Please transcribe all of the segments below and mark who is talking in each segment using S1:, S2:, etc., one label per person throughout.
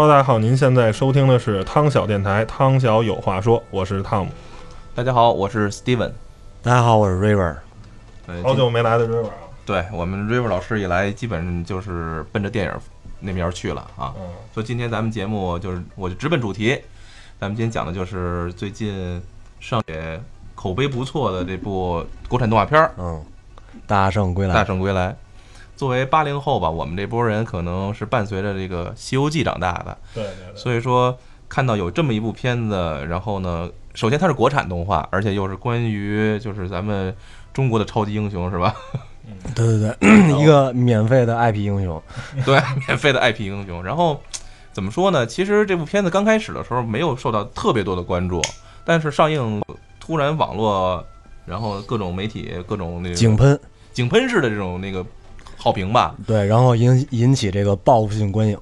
S1: Hello，大家好，您现在收听的是汤小电台，汤小有话说，我是汤姆。
S2: 大家好，我是 Steven。
S3: 大家好，我是 River。
S2: 呃
S1: 好久没来的 River 啊，
S2: 对我们 River 老师一来，基本就是奔着电影那边去了啊。
S1: 嗯，
S2: 所以今天咱们节目就是，我就直奔主题。咱们今天讲的就是最近上也口碑不错的这部国产动画片儿
S3: 嗯，大圣归来《大。
S2: 圣归来》。作为八零后吧，我们这波人可能是伴随着这个《西游记》长大的，
S1: 对对对，
S2: 所以说看到有这么一部片子，然后呢，首先它是国产动画，而且又是关于就是咱们中国的超级英雄，是吧？
S3: 对对对，一个免费的 IP 英雄。
S2: 对，免费的 IP 英雄。然后怎么说呢？其实这部片子刚开始的时候没有受到特别多的关注，但是上映突然网络，然后各种媒体、各种那个
S3: 井喷，
S2: 井喷式的这种那个好评吧。
S3: 对，然后引引起这个报复性观影。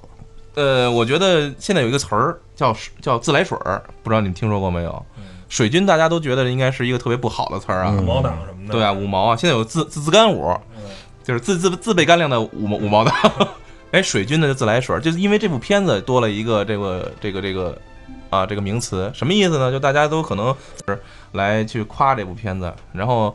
S2: 呃，我觉得现在有一个词儿叫叫自来水儿，不知道你们听说过没有？水军大家都觉得应该是一个特别不好的词儿啊。
S3: 嗯
S1: 五毛党什么的，
S2: 对啊，五毛啊，现在有自自自干五，就是自自自备干粮的五毛五毛党。哎，水军的自来水儿，就是因为这部片子多了一个这个这个这个啊这个名词，什么意思呢？就大家都可能是来去夸这部片子，然后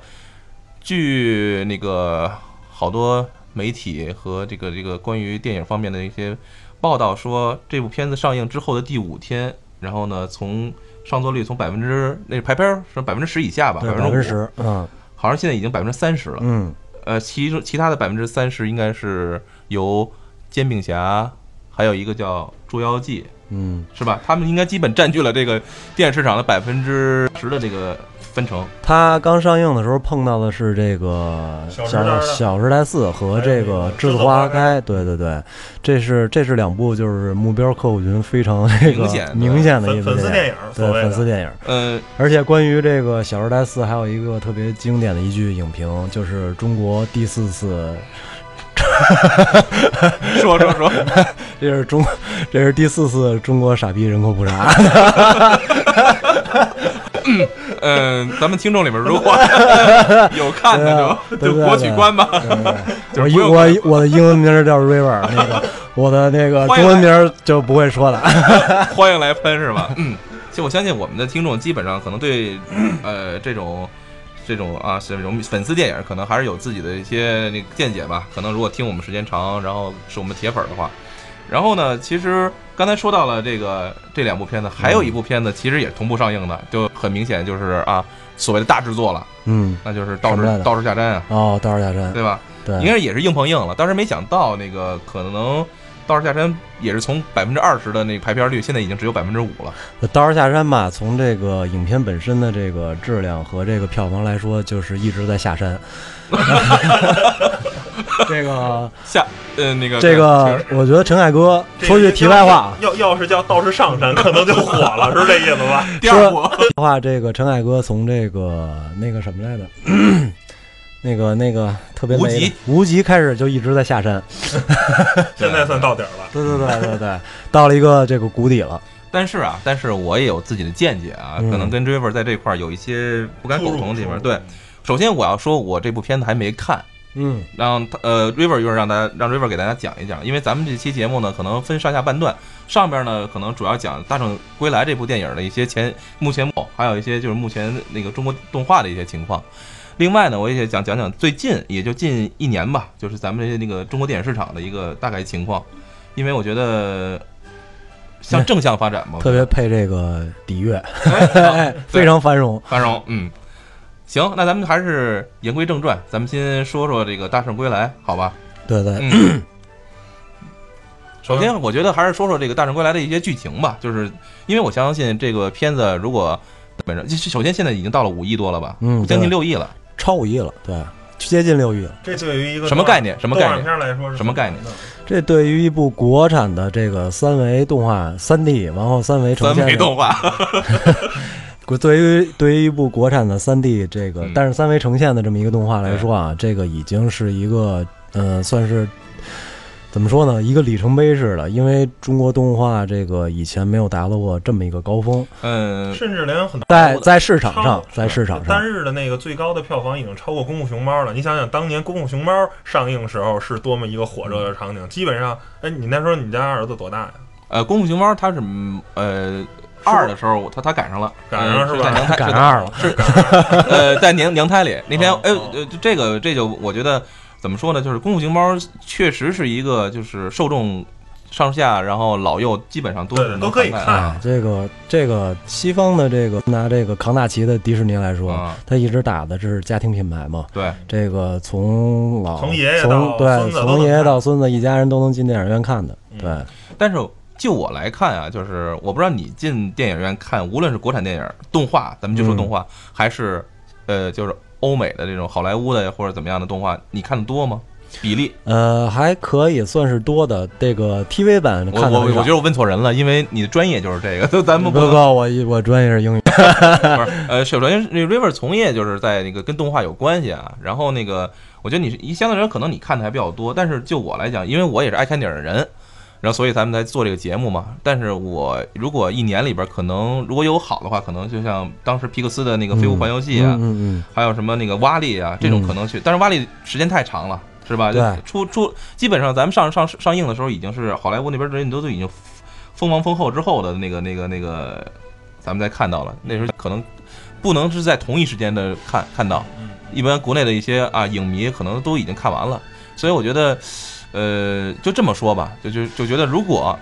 S2: 据那个好多媒体和这个这个关于电影方面的一些报道说，这部片子上映之后的第五天，然后呢从上座率从百分之那排片儿是百分之十以下吧，
S3: 对，百分之十。嗯
S2: 好像现在已经百分之三十了。
S3: 嗯，
S2: 呃，其中其他的百分之三十应该是由煎饼侠，还有一个叫《捉妖记
S3: 嗯，》，
S2: 是吧？他们应该基本占据了这个电影市场的百分之十的这个分成。
S3: 他刚上映的时候碰到的是这个
S1: 小时代的
S3: 小小时代四和这个栀子花开。对对对，这是这是两部就是目标客户群非常这个
S2: 明显的
S3: 明显的一部
S1: 粉粉丝电影，
S3: 对粉丝电影。
S2: 嗯，
S3: 而且关于这个《小时代四》，还有一个特别经典的一句影评，就是中国第四次，
S2: 说说说，
S3: 这是中，这是第四次中国傻逼人口普查。
S2: 嗯、咱们听众里面如果 有看的就就国取关吧。就是
S3: 我我的英文名叫 River，那个 我的那个中文名就不会说了。
S2: 欢迎来喷是吧？嗯，其实我相信我们的听众基本上可能对呃这种这种啊这种粉丝电影可能还是有自己的一些那个见解吧。可能如果听我们时间长，然后是我们铁粉的话，然后呢，其实刚才说到了这个这两部片子，还有一部片子其实也同步上映的，就很明显就是啊所谓的大制作了，
S3: 嗯，
S2: 那就是道士道士下山啊，
S3: 哦，道士下山，
S2: 对吧？
S3: 对，
S2: 应该也是硬碰硬了。当时没想到那个可能道士下山也是从百分之二十的那个排片率，现在已经只有百分之五了。
S3: 道士下山吧，从这个影片本身的这个质量和这个票房来说，就是一直在下山。这个
S2: 下呃那个
S3: 这个，我觉得陈凯歌
S1: 这
S3: 说句题外话啊，
S1: 要要是叫道士上山，可能就火了，是这意思吧？
S2: 第二部
S3: 话这个陈凯歌从这个那个什么来着，那个那个特别
S2: 无极
S3: 无极开始就一直在下山。
S1: 现在算到底儿了。
S3: 对对对对对，到了一个这个谷底了。
S2: 但是啊，但是我也有自己的见解啊，
S3: 嗯
S2: 可能跟 Driver 在这块儿有一些不敢苟同的地方。对，，首先我要说，我这部片子还没看，
S3: 嗯
S2: 让他呃 River 一会儿让大家让 River 给大家讲一讲，因为咱们这期节目呢可能分上下半段，上边呢可能主要讲《大圣归来》这部电影的一些前目前还有一些就是目前那个中国动画的一些情况。另外呢，我也想讲讲最近也就近一年吧，就是咱们这些那个中国电影市场的一个大概情况，因为我觉得向正向发展嘛，
S3: 特别配这个底乐，非常繁荣。
S2: 繁荣，嗯，行，那咱们还是言归正传，咱们先说说这个《大圣归来》，好吧？
S3: 对对，
S2: 嗯，首先，我觉得还是说说这个《大圣归来》的一些剧情吧，就是因为我相信这个片子如果本身，首先现在已经到了五亿多了吧，
S3: 嗯
S2: 将近
S3: 对
S2: 六亿了，
S3: 超五亿了，对，接近六亿了。
S1: 这对于一个
S2: 什么概念什么概念
S1: 片来说是
S2: 什么概念
S3: 这对于一部国产的这个三维动画三 D，然后三维呈
S2: 三
S3: 现的，
S2: 维动画，
S3: 国 对于对于一部国产的三 D 这个
S2: 嗯，
S3: 但是三维呈现的这么一个动画来说啊，这个已经是一个呃，算是怎么说呢，一个里程碑式的，因为中国动画这个以前没有达到过这么一个高峰，
S2: 嗯，
S1: 甚至连很
S3: 在在市场上，在市场上单，
S1: 日的那个最高的票房已经超过《功夫熊猫》了。你想想，当年《功夫熊猫》上映时候是多么一个火热的场景，基本上，哎，你那时候你家儿子多大呀？
S2: 呃，《功夫熊猫》它是嗯呃二的时候，他他赶上了，
S1: 赶上了是吧？
S2: 呃在娘胎
S3: 赶上二了，是。
S2: 呃，在娘娘胎里。那天
S1: 哦，
S2: 哎，
S1: 哦。
S2: 呃，这个这就我觉得怎么说呢？就是《功夫熊猫》确实是一个就是受众上下，然后老幼基本上都是能
S1: 都可以看
S3: 哎，这个这个西方的这个拿这个扛大旗的迪士尼来说，
S2: 啊，
S3: 它一直打的是家庭品牌嘛。
S2: 对，
S3: 这个从老
S1: 从爷爷到
S3: 对
S1: 孙子都
S3: 从爷爷到孙子，一家人都能进电影院看的。
S1: 嗯。
S3: 对，
S2: 但是就我来看啊，就是我不知道你进电影院看，无论是国产电影、动画，咱们就说
S3: 嗯
S2: 动画，还是呃，就是欧美的这种好莱坞的或者怎么样的动画，你看的多吗？比例？
S3: 呃，还可以算是多的。这个 TV 版
S2: 我我我觉得我问错人了，因为你的专业就是这个，都咱们不
S3: 不不，我我专业是英语。
S2: 不是，呃，首先那 River 从业就是在那个跟动画有关系啊，然后那个我觉得你是一相对来说可能你看的还比较多，但是就我来讲，因为我也是爱看电影的人，然后所以咱们才做这个节目嘛。但是我如果一年里边可能如果有好的话，可能就像当时皮克斯的那个《飞屋环游记》啊，
S3: 嗯嗯
S2: 还有什么那个瓦力啊这种
S3: 嗯
S2: 可能去，但是瓦力时间太长了。是吧？出出，基本上咱们上上上映的时候，已经是好莱坞那边人都都已经封王封后之后的那个那个那个，咱们再看到了。那时候可能不能是在同一时间的看看到，
S1: 嗯
S2: 一般国内的一些啊影迷可能都已经看完了，所以我觉得，呃，就这么说吧，就就就觉得如果，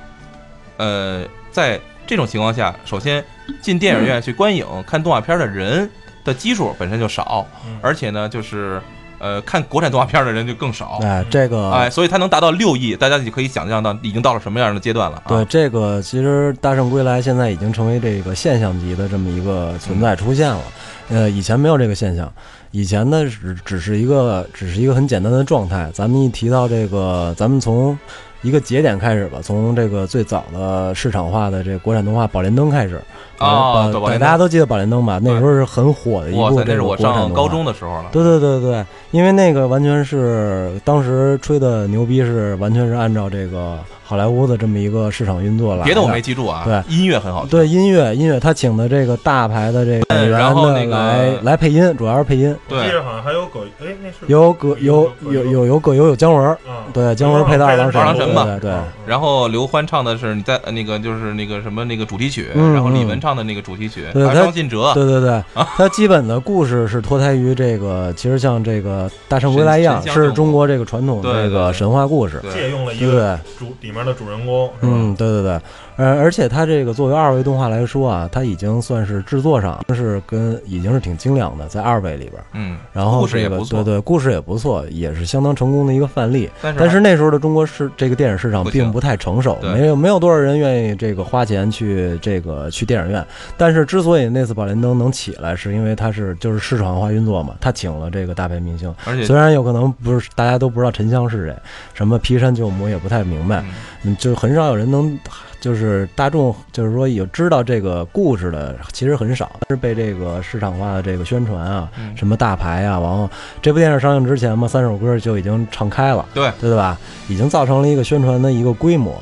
S2: 呃，在这种情况下，首先进电影院去观影、看动画片的人的基数本身就少，
S1: 嗯
S2: 而且呢，就是呃看国产动画片的人就更少
S3: 嗯，。哎，这个
S2: 哎，所以它能达到六亿，大家就可以想象到已经到了什么样的阶段了、啊。
S3: 对，这个，其实《大圣归来》现在已经成为这个现象级的这么一个存在出现了。呃，以前没有这个现象，以前呢只只是一个只是一个很简单的状态。咱们一提到这个，咱们从一个节点开始吧，从这个最早的市场化的这国产动画《宝莲灯》开始。
S2: 哦
S3: 宝对大家都记得《宝莲灯》吧？那时候是很火的一
S2: 哇塞，那是我上高中的时候了。
S3: 对对对对，因为那个完全是当时吹的牛逼，是完全是按照这个好莱坞的这么一个市场运作来。
S2: 别的我没。记住啊，
S3: 对
S2: 音乐很好听。
S3: 对音乐，音乐他请的这个大牌的这个演员的
S2: 然后那个
S3: 来来配音，主要是配音，
S2: 对，
S1: 我记得好像还有葛，哎，那是
S3: 有葛有有有有葛优有姜文对姜文配的二郎神，
S2: 二郎神嘛
S3: 对。
S2: 然后刘欢唱的是你在呃那个就是那个什么那个主题曲，
S3: 嗯
S2: 然后李
S3: 嗯
S2: 玟唱的那个主题曲，
S3: 对他
S2: 张信哲，
S3: 对对对，它 基本的故事是脱胎于这个，其实像这个《大圣归来》一样，是中国这个传统这个神话故事，
S2: 对。
S1: 借用了一个？主里面的主人公，
S3: 嗯，对对对，呃，而且它这个作为二维动画来说啊，它已经算是制作上是跟已经是挺精良的，在二维里边儿。
S2: 嗯，
S3: 然后
S2: 故事也
S3: 这个
S2: 不错
S3: 对对，故事也不错，也是相当成功的一个范例。
S2: 但是
S3: 但是那时候的中国市这个电影市场并不太成熟，没有没有多少人愿意这个花钱去这个去电影院。但是之所以那次宝莲灯能起来，是因为它是就是市场化运作嘛，他请了这个大牌明星，
S2: 而且
S3: 虽然有可能不是大家都不知道沉香是谁，什么劈山救母也不太明白，
S2: 嗯
S3: 嗯，就很少有人能，就是大众就是说有知道这个故事的，其实很少，是被这个市场化的这个宣传啊，
S2: 嗯
S3: 什么大牌啊，然后这部电影上映之前嘛，三首歌就已经唱开了，
S2: 对
S3: 对吧？已经造成了一个宣传的一个规模。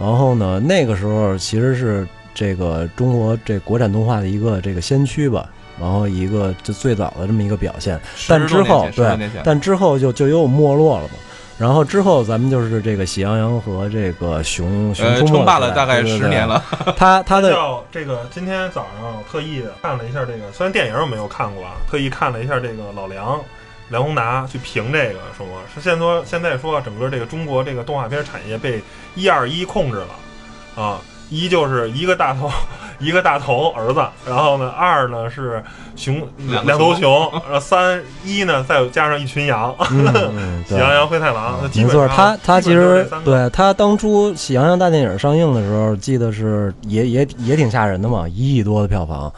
S3: 然后呢，那个时候其实是这个中国这国产动画的一个这个先驱吧，然后一个就最早的这么一个表现。但之后对但之后就就又没落了嘛。然后之后咱们就是这个喜羊羊和这个熊熊
S2: 呃
S3: 出没
S2: 称霸了大概
S3: 对对对
S2: 十年了，
S3: 他他的
S1: 叫这个，今天早上特意看了一下这个，虽然电影我没有看过啊，特意看了一下这个老梁梁宏达去评这个，说是现说现在说整个这个中国这个动画片产业被一二一控制了啊，一就是一个大头 一个大头儿子，然后呢二呢是熊
S2: 两
S1: 两头熊，然后三一呢再加上一群羊。喜羊羊灰太狼，
S3: 没错，他他其实对他当初《喜羊羊大电影》上映的时候，记得是也也也挺吓人的嘛，一亿多的票房，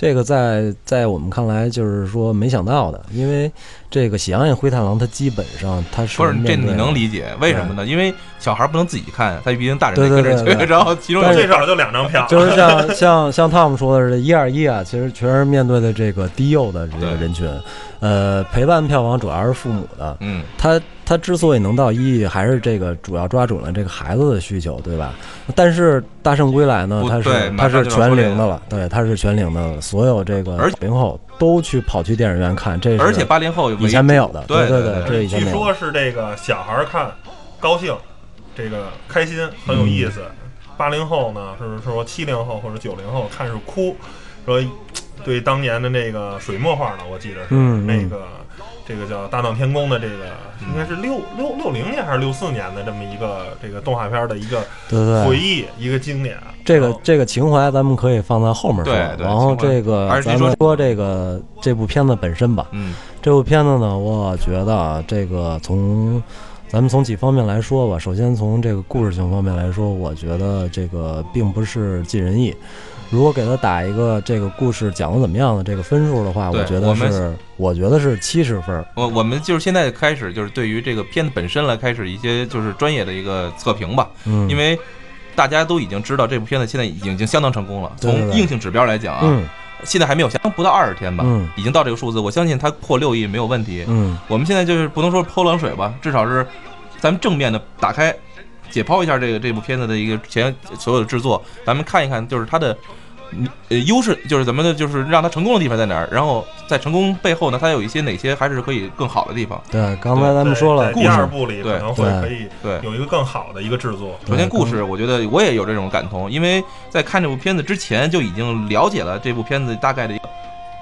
S3: 这个在在我们看来就是说没想到的，因为这个《喜羊羊灰太狼》它基本上它是
S2: 不是这你能理解为什么呢？因为小孩不能自己看，他毕竟大人
S3: 对对
S2: 得跟着去，
S3: 对对
S2: 然后其中
S1: 最少就两张票，
S3: 就是像 像像汤姆说的是一二一啊，其实全是面对的这个低幼的这个人群，呃，陪伴票房主要是父母的，
S2: 嗯，
S3: 他他之所以能到一亿，还是这个主要抓准了这个孩子的需求，对吧？但是《大圣归来》呢
S2: 不，
S3: 它是它是全龄的了，对，它是全龄的了，所有这个
S2: 而
S3: 零后都去跑去电影院看，这是
S2: 而且八零后
S3: 以前没有的，
S2: 对
S3: 对
S2: 对
S3: 这以前
S1: 据说
S3: 没有的。
S1: 是这个小孩儿看高兴，这个开心很有意思。八零后呢，是说七零后或者九零后看是哭，说对当年的那个水墨画呢，我记得是那个。这个叫《大闹天宫》的这个，应该是六六六零年还是六四年的这么一个这个动画片的一个
S3: 对对对，
S1: 回忆，一个经典。
S3: 这个这个情怀咱们可以放在后面说。
S2: 对对
S3: 然后这个咱们说这个这部片子本身吧。
S2: 嗯
S3: 这部片子呢，我觉得啊，这个从咱们从几方面来说吧。首先从这个故事性方面来说，我觉得这个并不是尽人意。如果给他打一个这个故事讲的怎么样的这个分数的话，我觉得是我觉得是七十分儿。
S2: 我我们就是现在开始，就是对于这个片子本身来开始一些就是专业的一个测评吧，
S3: 嗯，
S2: 因为大家都已经知道这部片子现在已经已经相当成功了。从硬性指标来讲啊，
S3: 嗯
S2: 现在还没有相当不到二十天吧，
S3: 嗯
S2: 已经到这个数字，我相信它破六亿没有问题。
S3: 嗯
S2: 我们现在就是不能说泼冷水吧，至少是咱们正面的打开解剖一下这个这部片子的一个前所有的制作，咱们看一看就是它的。嗯呃，优势就是咱们的，就是让他成功的地方在哪儿，然后在成功背后呢，它有一些哪些还是可以更好的地方。
S3: 对，刚才咱们说了
S1: 在第二
S3: 故事，
S1: 部里可能会
S3: 对
S1: 可以
S2: 对，
S1: 有一个更好的一个制作。
S2: 首先，故事我觉得我也有这种感同，因为在看这部片子之前就已经了解了这部片子大概的一个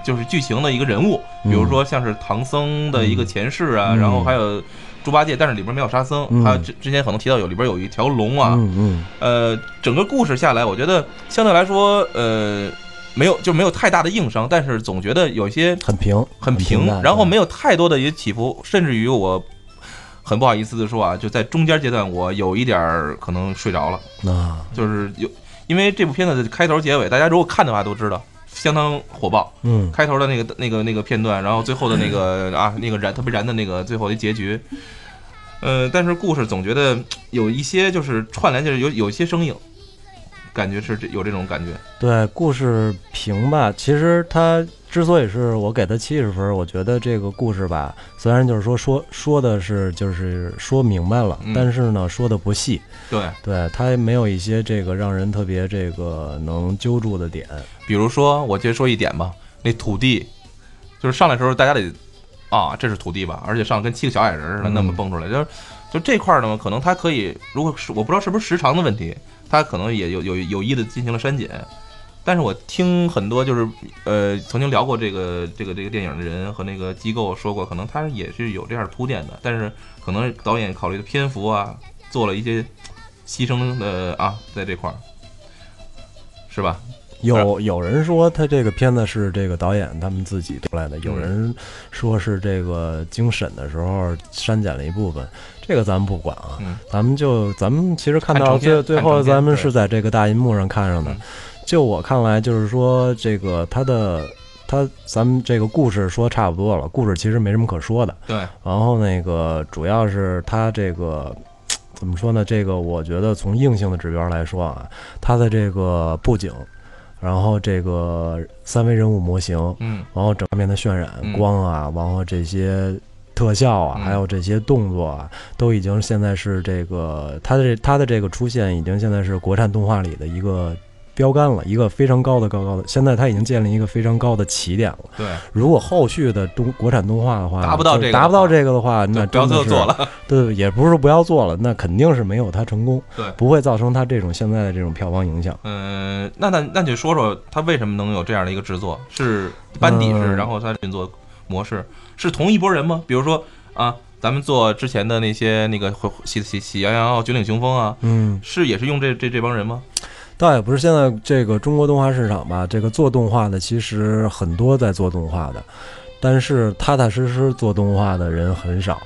S2: 就是剧情的一个人物，比如说像是唐僧的一个前世啊，
S3: 嗯
S2: 然后还有猪八戒，但是里边没有沙僧，
S3: 嗯。
S2: 还有之之前可能提到有里边有一条龙啊，
S3: 嗯嗯。
S2: 呃，整个故事下来，我觉得相对来说，呃，没有就没有太大的硬伤，但是总觉得有一些
S3: 很平，
S2: 很平，然后没有太多的一些起伏，甚至于我很不好意思的说啊，就在中间阶段，我有一点儿可能睡着了。
S3: 啊，
S2: 就是有，因为这部片子的开头结尾，大家如果看的话都知道，相当火爆。
S3: 嗯。
S2: 开头的那个那个那个片段，然后最后的那个啊那个燃特别燃的那个最后的结局，呃，但是故事总觉得有一些就是串联，就是有有一些生硬，感觉是这有这种感觉。
S3: 对，故事平吧。其实它之所以是我给它七十分，我觉得这个故事吧，虽然就是说说说的是就是说明白了，
S2: 嗯
S3: 但是呢说的不细，
S2: 对，
S3: 对它没有一些这个让人特别这个能揪住的点。
S2: 比如说我接着说一点吧，那土地，就是上来的时候大家得啊，这是土地吧，而且上跟七个小矮人似的
S3: 嗯
S2: 那么蹦出来，就是就这块儿呢，可能它可以，如果是我不知道是不是时长的问题，它可能也有有有意的进行了删减。但是我听很多就是呃曾经聊过这个这个这个电影的人和那个机构说过，可能他也是有这样铺垫的，但是可能导演考虑的篇幅啊，做了一些牺牲的啊，在这块儿，是吧？
S3: 有有人说他这个片子是这个导演他们自己出来的，有人说是这个经审的时候删减了一部分，这个咱们不管啊，
S2: 嗯。
S3: 咱们就咱们其实看到
S2: 看
S3: 最最后咱们是在这个大银幕上看上的。
S2: 嗯，
S3: 就我看来就是说这个他的他咱们这个故事说差不多了，故事其实没什么可说的，
S2: 对，
S3: 然后那个主要是他这个怎么说呢？这个我觉得从硬性的指标来说啊，他的这个布景，然后这个三维人物模型，
S2: 嗯
S3: 然后整方面的渲染、
S2: 嗯
S3: 光啊，然后这些特效啊，
S2: 嗯
S3: 还有这些动作啊，都已经现在是这个它的这它的这个出现，已经现在是国产动画里的一个。标杆了一个非常高的高高的，现在它已经建立一个非常高的起点了。
S2: 对，
S3: 如果后续的中国产动画的话，
S2: 达不到这个
S3: 达不到这个的话，那
S2: 就不要做做了。
S3: 对，也不是说不要做了，那肯定是没有它成功，
S2: 对
S3: 不会造成它这种现在的这种票房影响。
S2: 嗯，那那那就说说它为什么能有这样的一个制作？是班底是，
S3: 嗯
S2: 然后它运作模式是同一拨人吗？比如说啊，咱们做之前的那些那个喜喜喜羊羊、九岭雄风啊，
S3: 嗯，
S2: 是也是用这这这帮人吗？
S3: 倒也不是现在这个中国动画市场吧，这个做动画的其实很多在做动画的，但是踏踏实实做动画的人很少。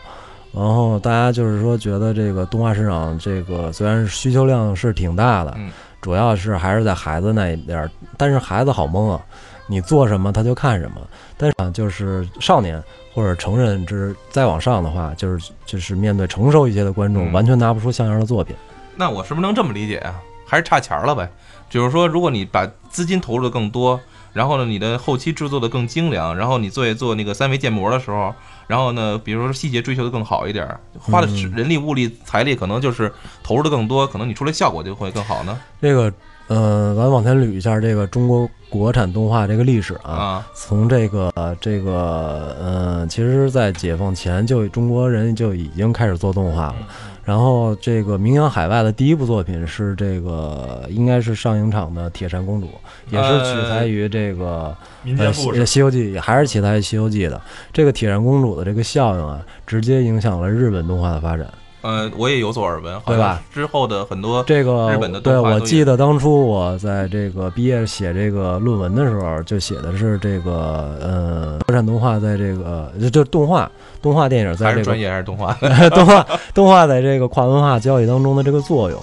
S3: 然后大家就是说，觉得这个动画市场这个虽然需求量是挺大的
S2: 嗯，
S3: 主要是还是在孩子那一边儿，但是孩子好蒙啊，你做什么他就看什么。但是啊，就是少年或者成人之再往上的话，就是就是面对成熟一些的观众，
S2: 嗯
S3: 完全拿不出像样的作品。
S2: 那我是不是能这么理解啊？还是差钱儿了呗？就是说，如果你把资金投入的更多，然后呢，你的后期制作的更精良，然后你做做那个三维建模的时候，然后呢，比如说细节追求的更好一点儿，花的
S3: 嗯
S2: 人力、物力、财力可能就是投入的更多，可能你出来效果就会更好呢。
S3: 这个，呃，咱往前捋一下这个中国国产动画这个历史啊。
S2: 啊，
S3: 从这个这个，呃，其实，在解放前就中国人就已经开始做动画了。然后这个名扬海外的第一部作品是这个应该是上影厂的《铁扇公主》，也是取材于这个呃西
S1: 民间故事《
S3: 西游记》，还是取材于《西游记》的。这个铁扇公主的这个效应啊，直接影响了日本动画的发展。
S2: 呃，我也有所耳闻，好
S3: 对吧
S2: 之后的很多
S3: 这个
S2: 日本的
S3: 对我记得当初我在这个毕业写这个论文的时候，就写的是这个呃，国产动画在这个就就动画动画电影在这个
S2: 专业还是动画？
S3: 动画动画在这个跨文化交易当中的这个作用。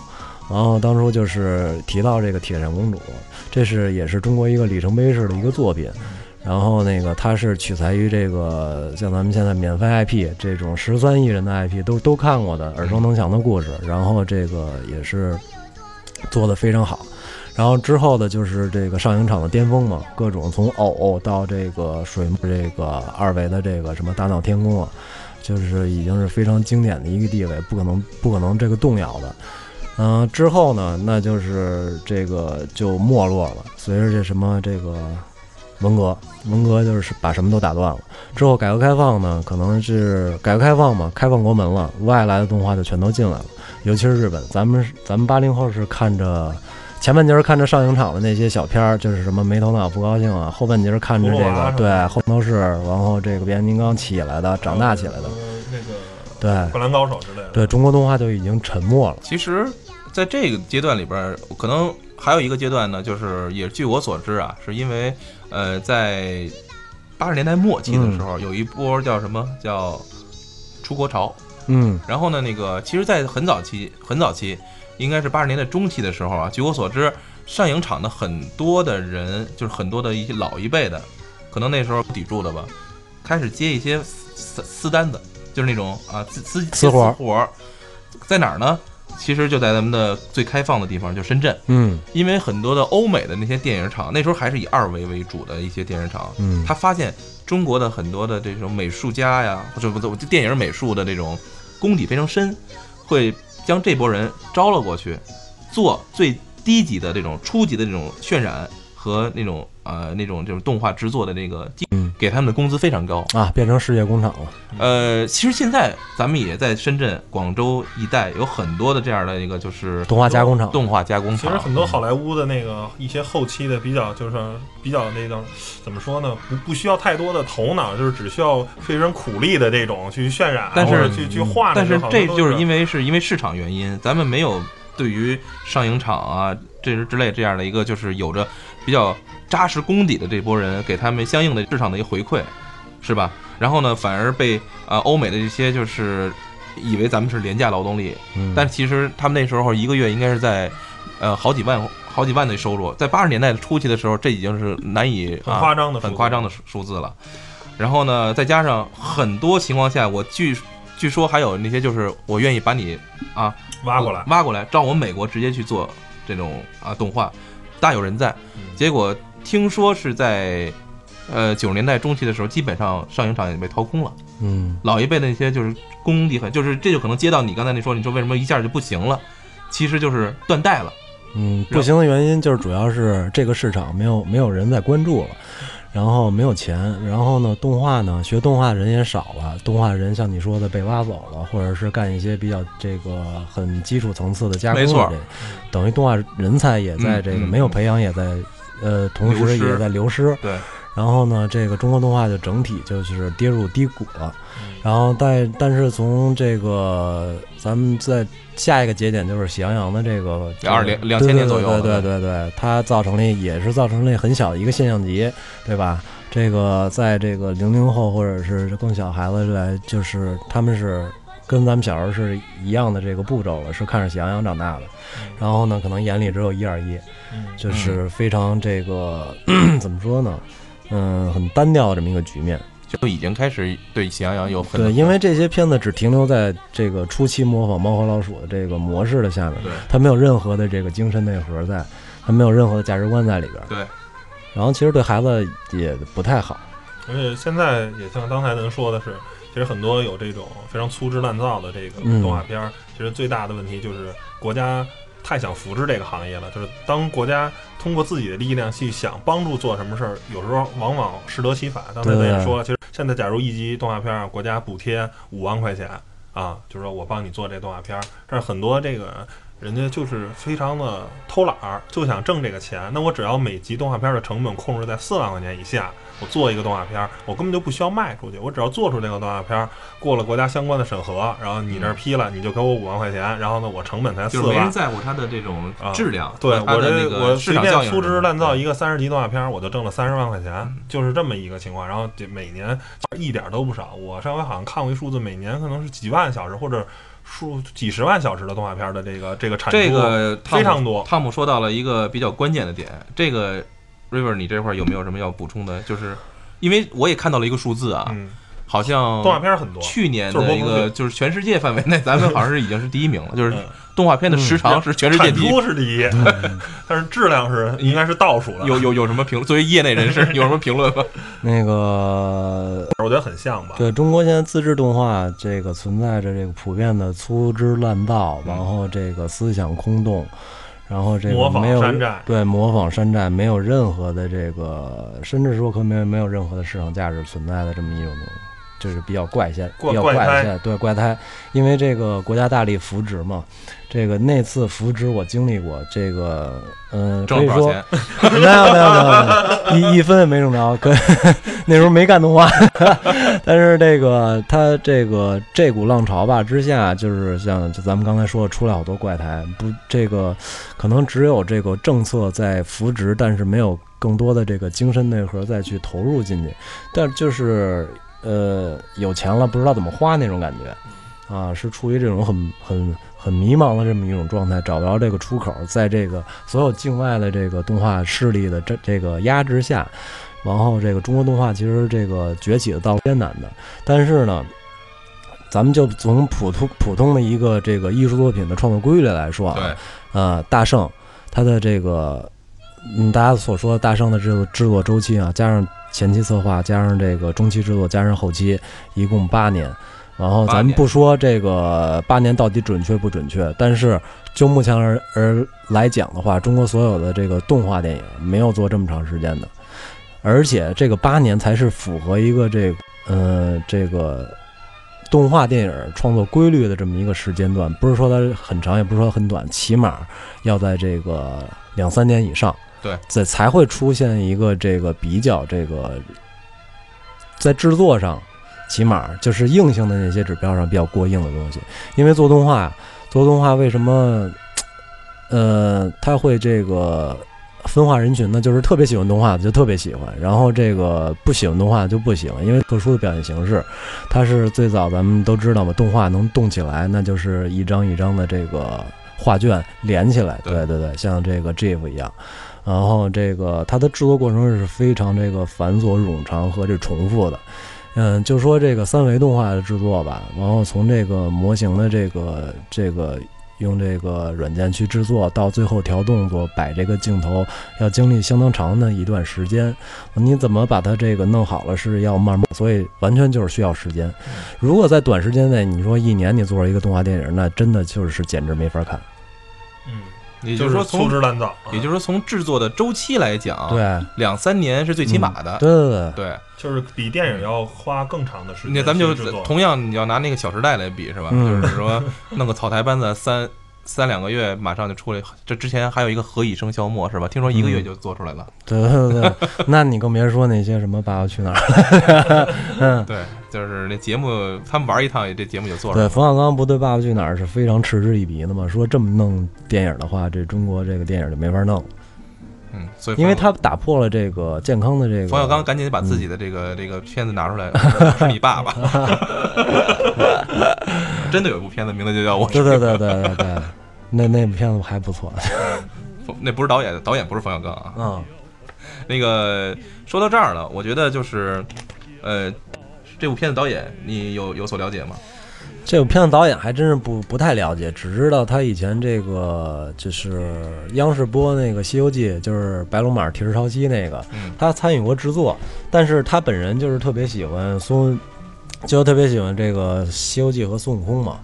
S3: 然后当初就是提到这个铁扇公主，这是也是中国一个里程碑式的一个作品。然后那个它是取材于这个像咱们现在免费 IP 这种十三亿人的 IP 都都看过的耳熟能详的故事，然后这个也是做的非常好。然后之后的就是这个上影厂的巅峰嘛，各种从偶到这个水木这个二维的这个什么大闹天宫啊，就是已经是非常经典的一个地位，不可能不可能这个动摇的。嗯、之后呢，那就是这个就没落了，随着这什么这个文革，文革就是把什么都打断了。之后改革开放呢，可能是改革开放嘛，开放国门了，外来的动画就全都进来了，尤其是日本。咱们咱们八零后是看着前半截儿看着上影厂的那些小片儿，就是什么没头脑不高兴啊，后半截儿看着这个对后头是，然后这个变形金刚起来的，长大起来的，
S1: 呃那个
S3: 对
S1: 灌篮高手之类的。
S3: 对，中国动画就已经沉默了。
S2: 其实，在这个阶段里边儿，可能还有一个阶段呢，就是也据我所知啊，是因为呃，在八十年代末期的时候，有一波叫什么叫出国潮。
S3: 嗯
S2: 然后呢，那个其实，在很早期，很早期，应该是八十年代中期的时候啊，据我所知，上影厂的很多的人，就是很多的一些老一辈的，可能那时候抵住的吧，开始接一些私私单子，就是那种啊私私
S3: 私活
S2: 在哪儿呢？其实就在咱们的最开放的地方，就深圳，
S3: 嗯。
S2: 因为很多的欧美的那些电影厂，那时候还是以二维为主的一些电影厂，
S3: 嗯，
S2: 他发现中国的很多的这种美术家呀，或者不对，电影美术的这种功底非常深，会将这波人招了过去，做最低级的这种初级的这种渲染和那种呃那种就是动画制作的那个，
S3: 嗯
S2: 给他们的工资非常高。
S3: 啊，变成世界工厂了。
S2: 呃，其实现在咱们也在深圳、广州一带有很多的这样的一个就是
S3: 动画加工厂
S2: 动画加工厂。
S1: 其实很多好莱坞的那个一些后期的比较就是比较那个怎么说呢？不不需要太多的头脑，就是只需要非常苦力的这种去渲染，
S2: 但是
S1: 去去画
S2: 但。是这就是因
S1: 为
S2: 为是因为市场原因，咱们没有对于上影厂啊这之类这样的一个就是有着比较扎实功底的这波人，给他们相应的市场的一个回馈，是吧？然后呢，反而被啊、欧美的这些就是以为咱们是廉价劳动力，
S3: 嗯，
S2: 但其实他们那时候一个月应该是在呃好几万好几万的收入，在八十年代初期的时候，这已经是难以
S1: 很
S2: 啊
S1: 夸张的
S2: 很夸张的数数字了。然后呢，再加上很多情况下，我据据说还有那些就是我愿意把你啊
S1: 挖过来。
S2: 挖过来，照我们美国直接去做这种啊动画，大有人在。
S1: 嗯
S2: 结果听说是在呃九十年代中期的时候，基本上上影厂也被掏空了。
S3: 嗯
S2: 老一辈的那些就是功底很，就是这就可能接到你刚才那说，你说为什么一下就不行了？其实就是断代了。
S3: 嗯，不行的原因就是主要是这个市场没有没有人在关注了，然后没有钱，然后呢，动画呢学动画人也少了，动画人像你说的被挖走了，或者是干一些比较这个很基础层次的加工的
S2: 没错，
S3: 等于动画人才也在这个没有培养，也在呃同时也在流失。
S2: 对，
S3: 然后呢，这个中国动画就整体就是跌入低谷了。
S1: 嗯
S3: 然后但但是从这个咱们在下一个节点就是喜羊羊的这个
S2: 二零
S3: 对
S2: 2000年左右
S3: 对
S2: 了
S3: 对对对对，它造成了也是造成了很小的一个现象级，对吧？这个在这个零零后或者是更小孩子来，就是他们是跟咱们小时候是一样的这个步骤了，是看着喜羊羊长大的。然后呢，可能眼里只有一二一，
S1: 嗯
S3: 就是非常这个 怎么说呢？嗯，很单调的这么一个局面。
S2: 就已经开始对喜羊羊有很
S3: 对，因为这些片子只停留在这个初期模仿猫和老鼠的这个模式的下面，
S2: 对
S3: 它没有任何的这个精神内核在，它没有任何的价值观在里边。
S2: 对，
S3: 然后其实对孩子也不太好。
S1: 而且现在也像刚才咱说的是，其实很多有这种非常粗制滥造的这个
S3: 嗯
S1: 动画片儿，其实最大的问题就是国家太想扶持这个行业了。就是当国家通过自己的力量去想帮助做什么事儿，有时候往往适得其反。刚才咱也说了，其实现在假如一集动画片儿国家补贴五万块钱，啊，就是说我帮你做这动画片儿，但是很多这个人家就是非常的偷懒儿，就想挣这个钱。那我只要每集动画片的成本控制在四万块钱以下，我做一个动画片儿，我根本就不需要卖出去，我只要做出这个动画片儿，过了国家相关的审核，然后你这儿批了，你就给我五万块钱，然后呢，我成本才四
S2: 就是没人。在乎它的这种
S1: 啊
S2: 质量，
S1: 对我这我随便粗制滥造
S2: 一
S1: 一个三十集动画片儿，我就挣了三十万块钱，就是这么一个情况。然后这每年一点儿都不少，我上回好像看过一数字，每年可能是几万小时或者数几十万小时的动画片儿的这个这个产出，
S2: 这个
S1: 非常多。
S2: 汤姆说到了一个比较关键的点，这个 River，你这块儿有没有什么要补充的？就是因为我也看到了一个数字啊，
S1: 嗯，
S2: 好像
S1: 动画片儿很多，
S2: 去年的一个就是全世界范围内，咱们好像是已经是第一名了，就是
S1: 嗯
S2: 动画片的时长是全世界第一。
S1: 出是第一，但是质量是应该是倒数的。
S2: 有有有什么评？作为业内人士，有什么评论吗？
S3: 那个
S1: 我觉得很像吧。
S3: 对中国现在自制动画这个存在着这个普遍的粗制滥造，
S2: 嗯
S3: 然后这个思想空洞，然后这
S1: 模仿
S3: 个没有
S1: 山寨
S3: 对模仿山寨，没有任何的这个，甚至说可没有没有任何的市场价值存在的这么一种东西。就是比较怪现，
S1: 怪
S3: 比较
S1: 怪胎
S3: 怪现，对怪胎，因为这个国家大力扶植嘛，这个那次扶植我经历过，这个嗯、可以说？没有没有没有没有，一一分也没挣着。可 那时候没干动画，但是这个他这个这股浪潮吧之下，就是像就咱们刚才说的，出来好多怪胎。不，这个可能只有这个政策在扶植，但是没有更多的这个精神内核再去投入进去。但就是呃有钱了不知道怎么花那种感觉。啊，是处于这种很很很迷茫的这么一种状态，找不着这个出口，在这个所有境外的这个动画势力的这这个压制下，然后这个中国动画其实这个崛起的道路艰难的，但是呢。咱们就从普通普通的一个这个艺术作品的创作规律来说啊，呃，大圣它的这个，嗯，大家所说的大圣的制作制作周期啊，加上前期策划，加上这个中期制作，加上后期，一共八年。然后咱们不说这个八年到底准确不准确，但是就目前而而来讲的话，中国所有的这个动画电影没有做这么长时间的，而且这个八年才是符合一个这个呃这个动画电影创作规律的这么一个时间段，不是说它很长，也不是说很短，起码要在这个两三年以上，
S2: 对，
S3: 这才会出现一个这个比较这个在制作上，起码就是硬性的那些指标上比较过硬的东西。因为做动画，做动画为什么呃它会这个分化人群呢？就是特别喜欢动画的就特别喜欢，然后这个不喜欢动画就不喜欢，因为特殊的表现形式。它是最早咱们都知道嘛，动画能动起来，那就是一张一张的这个画卷连起来，
S2: 对
S3: 对对对，像这个 GIF 一样。然后这个它的制作过程是非常这个繁琐、冗长和这重复的。嗯，就说这个三维动画的制作吧，然后从这个模型的这个这个用这个软件去制作，到最后调动作、摆这个镜头，要经历相当长的一段时间。你怎么把它这个弄好了，是要慢慢，所以完全就是需要时间。如果在短时间内，你说一年你做一个动画电影，那真的就是简直没法看。
S1: 嗯，
S2: 也
S1: 就
S2: 是说从，
S1: 制滥造，
S2: 也就是说从制作的周期来讲，
S3: 对，
S2: 两三年是最起码的。
S3: 对对对，
S2: 对，
S1: 就是比电影要花更长的时间。
S2: 那咱们就同样，你要拿那个《小时代》来比是吧？
S3: 嗯
S2: 就是说弄个草台班子三三两个月马上就出来，这之前还有一个何以笙箫默是吧？听说一个月就做出来了。
S3: 对对对，那你更别说那些什么《爸爸去哪儿》了嗯，
S2: 对，就是那节目他们玩一趟，这节目就做出来了对，
S3: 冯小刚不对《爸爸去哪儿》是非常嗤之以鼻的嘛，说这么弄电影的话，这中国这个电影就没法弄，
S2: 嗯，所以
S3: 因为他打破了这个健康的这个。
S2: 冯小刚赶紧把自己的这个这个片子拿出来，是你爸爸。真的有一部片子名字就叫我
S3: 对对对对对，那那部片子还不错。
S2: 那不是导演，导演不是冯小刚啊。
S3: 嗯，
S2: 那个说到这儿了，我觉得就是，呃，这部片子导演你有有所了解吗？
S3: 这部片子导演还真是不不太了解，只知道他以前这个就是央视播那个《西游记》，就是白龙马、铁石朝西那个，
S2: 嗯
S3: 他参与过制作，但是他本人就是特别喜欢孙，就特别喜欢这个《西游记》和孙悟空嘛。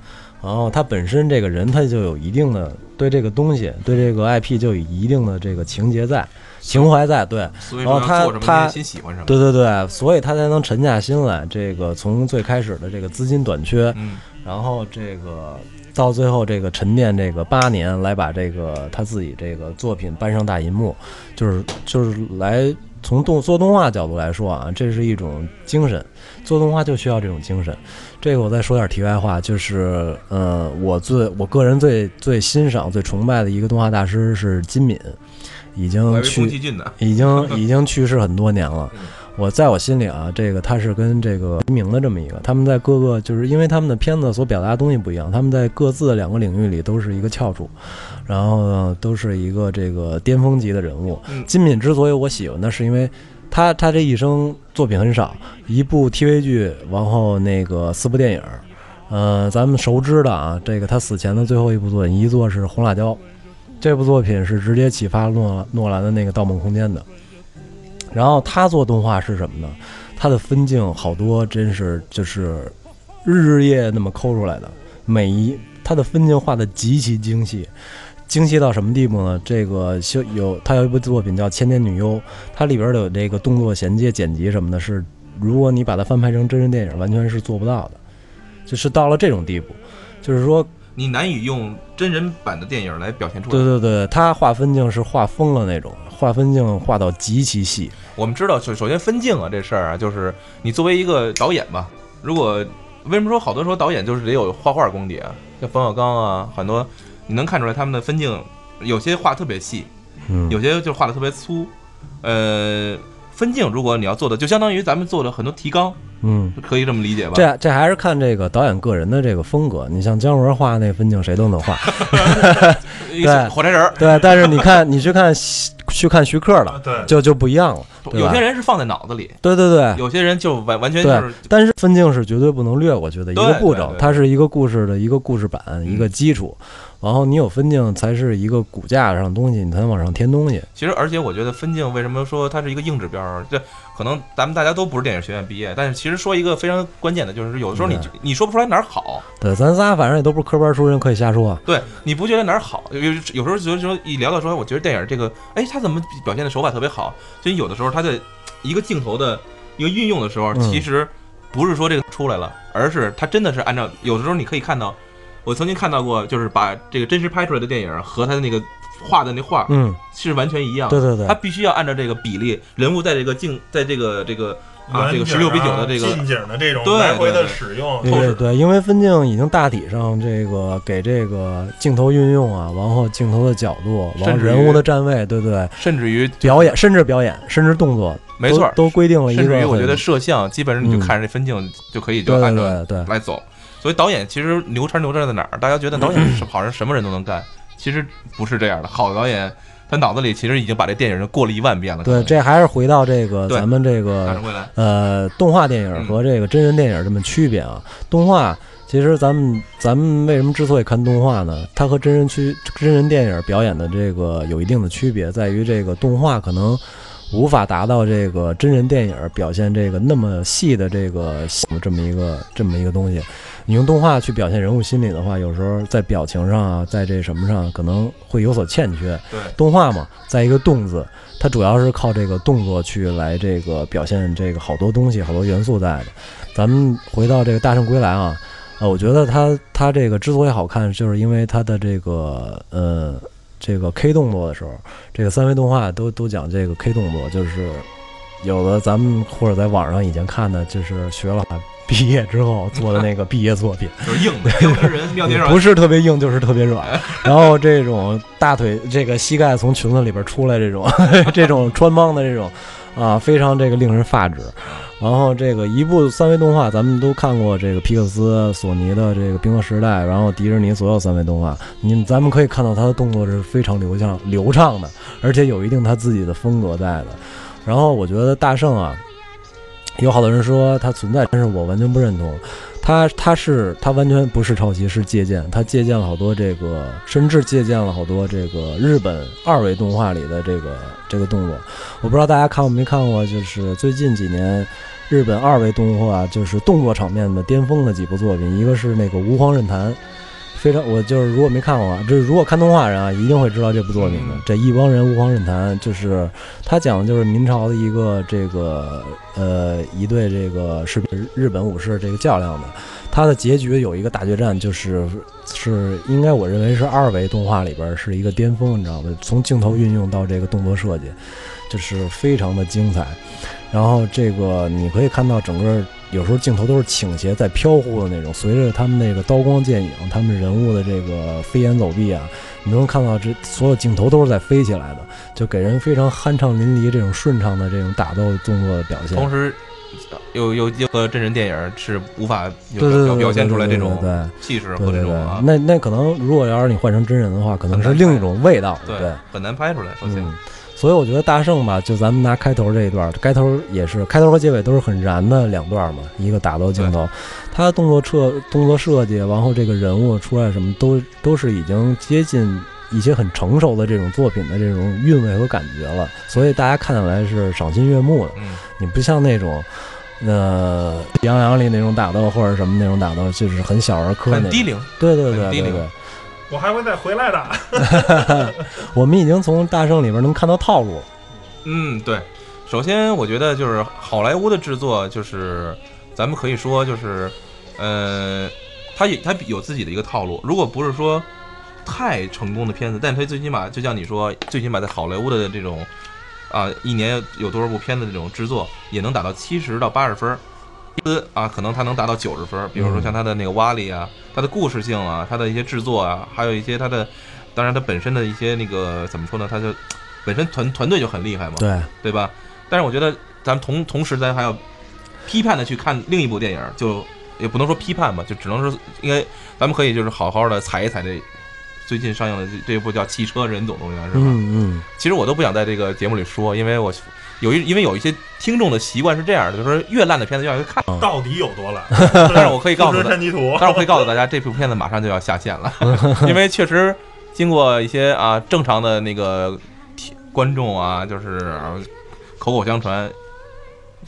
S3: 然后他本身这个人，他就有一定的对这个东西，对这个 IP 就有一定的这个情节在，情怀在，对。然后他他
S2: 你得先喜欢什么。
S3: 对对对，所以他才能沉下心来。这个从最开始的这个资金短缺，
S2: 嗯，
S3: 然后这个到最后这个沉淀这个八年，来把这个他自己这个作品搬上大银幕，就是就是来从动做动画角度来说啊，这是一种精神，做动画就需要这种精神。这个我再说点题外话，就是呃，我最我个人最最欣赏、最崇拜的一个动画大师是金敏，已经去。已经 已经去世很多年了
S2: 嗯。
S3: 我在我心里啊，这个他是跟这个齐名的这么一个，他们在各个就是因为他们的片子所表达的东西不一样，他们在各自的两个领域里都是一个翘楚，然后呢都是一个这个巅峰级的人物。
S2: 嗯
S3: 金敏之所以我喜欢他，是因为他他这一生作品很少，一部 TV 剧，然后那个四部电影。呃，咱们熟知的啊，这个他死前的最后一部作品，一作是《红辣椒》，这部作品是直接启发诺诺兰的那个《盗梦空间》的。然后他做动画是什么呢？他的分镜好多真是就是日夜那么抠出来的，每一他的分镜画的极其精细，精细到什么地步呢？这个修有他有一部作品叫《千年女优》，它里边的这个动作衔接、剪辑什么的，是如果你把它翻拍成真人电影，完全是做不到的，就是到了这种地步，就是说
S2: 你难以用真人版的电影来表现出来。
S3: 对对对，他画分镜是画疯了那种，画分镜画到极其细。
S2: 我们知道，首首先分镜啊这事儿啊，就是你作为一个导演吧，如果为什么说好多说导演就是得有画画功底啊，像冯小刚啊，很多你能看出来他们的分镜有些画特别细，
S3: 嗯，
S2: 有些就画的特别粗，呃。分镜，如果你要做的，就相当于咱们做的很多提纲，
S3: 嗯，
S2: 可以这么理解吧？
S3: 这这还是看这个导演个人的这个风格。你像姜文画那分镜，谁都能画，
S2: 对火柴人儿，
S3: 对。但是你看，你去看去看徐克了，
S1: 对，
S3: 就就不一样了。对
S2: 有些人是放在脑子里，
S3: 对对对
S2: 有些人就完完全就是，
S3: 但是分镜是绝对不能略过去的一个步骤它是一个故事的一个故事板，
S2: 嗯
S3: 一个基础。然后你有分镜，才是一个骨架上的东西，你才能往上添东西。
S2: 其实，而且我觉得分镜为什么说它是一个硬指标？这可能咱们大家都不是电影学院毕业，但是其实说一个非常关键的，就是有的时候你你说不出来哪儿好，
S3: 对，咱仨反正也都不是科班出身，可以瞎说。
S2: 对你不觉得哪儿好？有有有时候觉得说一聊到说，我觉得电影这个，哎，他怎么表现的手法特别好？所以有的时候他的一个镜头的一个运用的时候，
S3: 嗯
S2: 其实不是说这个出来了，而是他真的是按照有的时候你可以看到，我曾经看到过，就是把这个真实拍出来的电影和他的那个画的那画
S3: 嗯，
S2: 是完全一样。
S3: 对对对
S2: 他，必须要按照这个比例，人物在这个镜，在这个这个啊这个十六比九的这个
S1: 近景的这种
S2: 对
S1: 来回的
S2: 对对
S1: 使用，
S3: 对对对，因为分镜已经大体上这个给这个镜头运用啊，然后镜头的角度，然后
S2: 甚至
S3: 人物的站位，对对，
S2: 甚至于
S3: 表演，甚至表演，甚至动作，
S2: 没错
S3: 都都规定了一个。
S2: 甚至于我觉得摄像基本上你就
S3: 嗯
S2: 看着这分镜就可以就按照
S3: 对对对，
S2: 来走。所以导演其实牛叉牛叉在哪儿？大家觉得导演 是好像什么人都能干，其实不是这样的。好的导演他脑子里其实已经把这电影过了一万遍了。
S3: 对，这还是回到这个咱们这个呃动画电影
S2: 嗯
S3: 和这个真人电影这么区别啊。动画其实咱们咱们为什么之所以看动画呢？它和真人区真人电影表演的这个有一定的区别，在于这个动画可能。无法达到这个真人电影表现这个那么细的这个这么一个这么一个东西，你用动画去表现人物心理的话，有时候在表情上啊，在这什么上可能会有所欠缺。
S2: 对，
S3: 动画嘛，在一个动字，它主要是靠这个动作去来这个表现这个好多东西、好多元素在的。咱们回到这个《大圣归来》啊，呃，我觉得它它这个之所以好看，就是因为它的这个呃这个 K 动作的时候，这个三维动画都都讲这个 K 动作，就是有的咱们或者在网上已经看的，就是学了毕业之后做的那个毕业作品。
S2: 就是硬的，硬的人妙 天软
S3: 不是特别硬，就是特别软。然后这种大腿、这个膝盖从裙子里边出来，这种 这种穿帮的这种啊，非常这个令人发指。然后这个一部三维动画，咱们都看过这个皮克斯、索尼的这个《冰河时代》，然后迪士尼所有三维动画，你咱们可以看到它的动作是非常流畅、流畅的，而且有一定他自己的风格在的。然后我觉得大圣啊，有好多人说它存在，但是我完全不认同。它它是它完全不是抄袭，是借鉴。它借鉴了好多这个，甚至借鉴了好多这个日本二维动画里的这个这个动作。我不知道大家看过没看过，就是最近几年日本二维动画就是动作场面的巅峰的几部作品，一个是那个吾皇刃坛。非常，我就是如果没看过啊，就是如果看动画人啊，一定会知道这部作品的。
S2: 嗯
S3: 这一帮人吾皇任谈，就是他讲的就是明朝的一个这个呃一对这个是日本武士这个较量的，他的结局有一个大决战，就是是应该我认为是二维动画里边是一个巅峰，你知道吗？从镜头运用到这个动作设计，就是非常的精彩。然后这个你可以看到整个有时候镜头都是倾斜在飘忽的那种，随着他们那个刀光剑影，他们人物的这个飞檐走壁啊，你都能看到这所有镜头都是在飞起来的，就给人非常酣畅淋漓这种顺畅的这种打斗动作的表现。
S2: 同时有有一个真人电影是无法有
S3: 对
S2: 表表现出来这种
S3: 对
S2: 气势和这种啊，
S3: 那那可能如果要是你换成真人的话，可能是另一种味道。
S2: 对
S3: 对，
S2: 很难拍出来。首先，
S3: 嗯，所以我觉得大圣吧，就咱们拿开头这一段，开头也是开头和结尾都是很燃的两段嘛，一个打斗镜头，他的动作设动作设计，然后这个人物出来什么都都是已经接近一些很成熟的这种作品的这种韵味和感觉了，所以大家看起来是赏心悦目的。
S2: 嗯，
S3: 你不像那种。呃，喜羊羊里那种打斗或者什么那种打斗，就是很小儿科那种。
S2: 很低龄，
S3: 对对对对，
S1: 我还会再回来的。
S3: 我们已经从大圣里边能看到套路。
S2: 嗯，对。首先，我觉得就是好莱坞的制作，就是咱们可以说就是，呃，它也它有自己的一个套路。如果不是说太成功的片子，但它最起码就像你说，最起码在好莱坞的这种啊，一年有多少部片子这种制作，也能达到七十到八十分儿。啊，可能它能达到九十分儿，比如说像它的那个瓦力啊，它的故事性啊，它的一些制作啊，还有一些它的，当然它本身的一些那个怎么说呢，它就本身团团队就很厉害嘛，
S3: 对，
S2: 对吧？但是我觉得咱们同同时咱还要批判的去看另一部电影，就也不能说批判吧，就只能说应该咱们可以就是好好的踩一踩这最近上映的这这部叫《汽车人总动员》，是吧？
S3: 嗯嗯，
S2: 其实我都不想在这个节目里说，因为我有一因为有一些听众的习惯是这样的，就是说越烂的片子越要去看。
S1: 到底有多烂？
S2: 但是我可以告诉但是我可以告诉大家，这部片子马上就要下线了，因为确实经过一些啊正常的那个听观众啊，就是啊口口相传，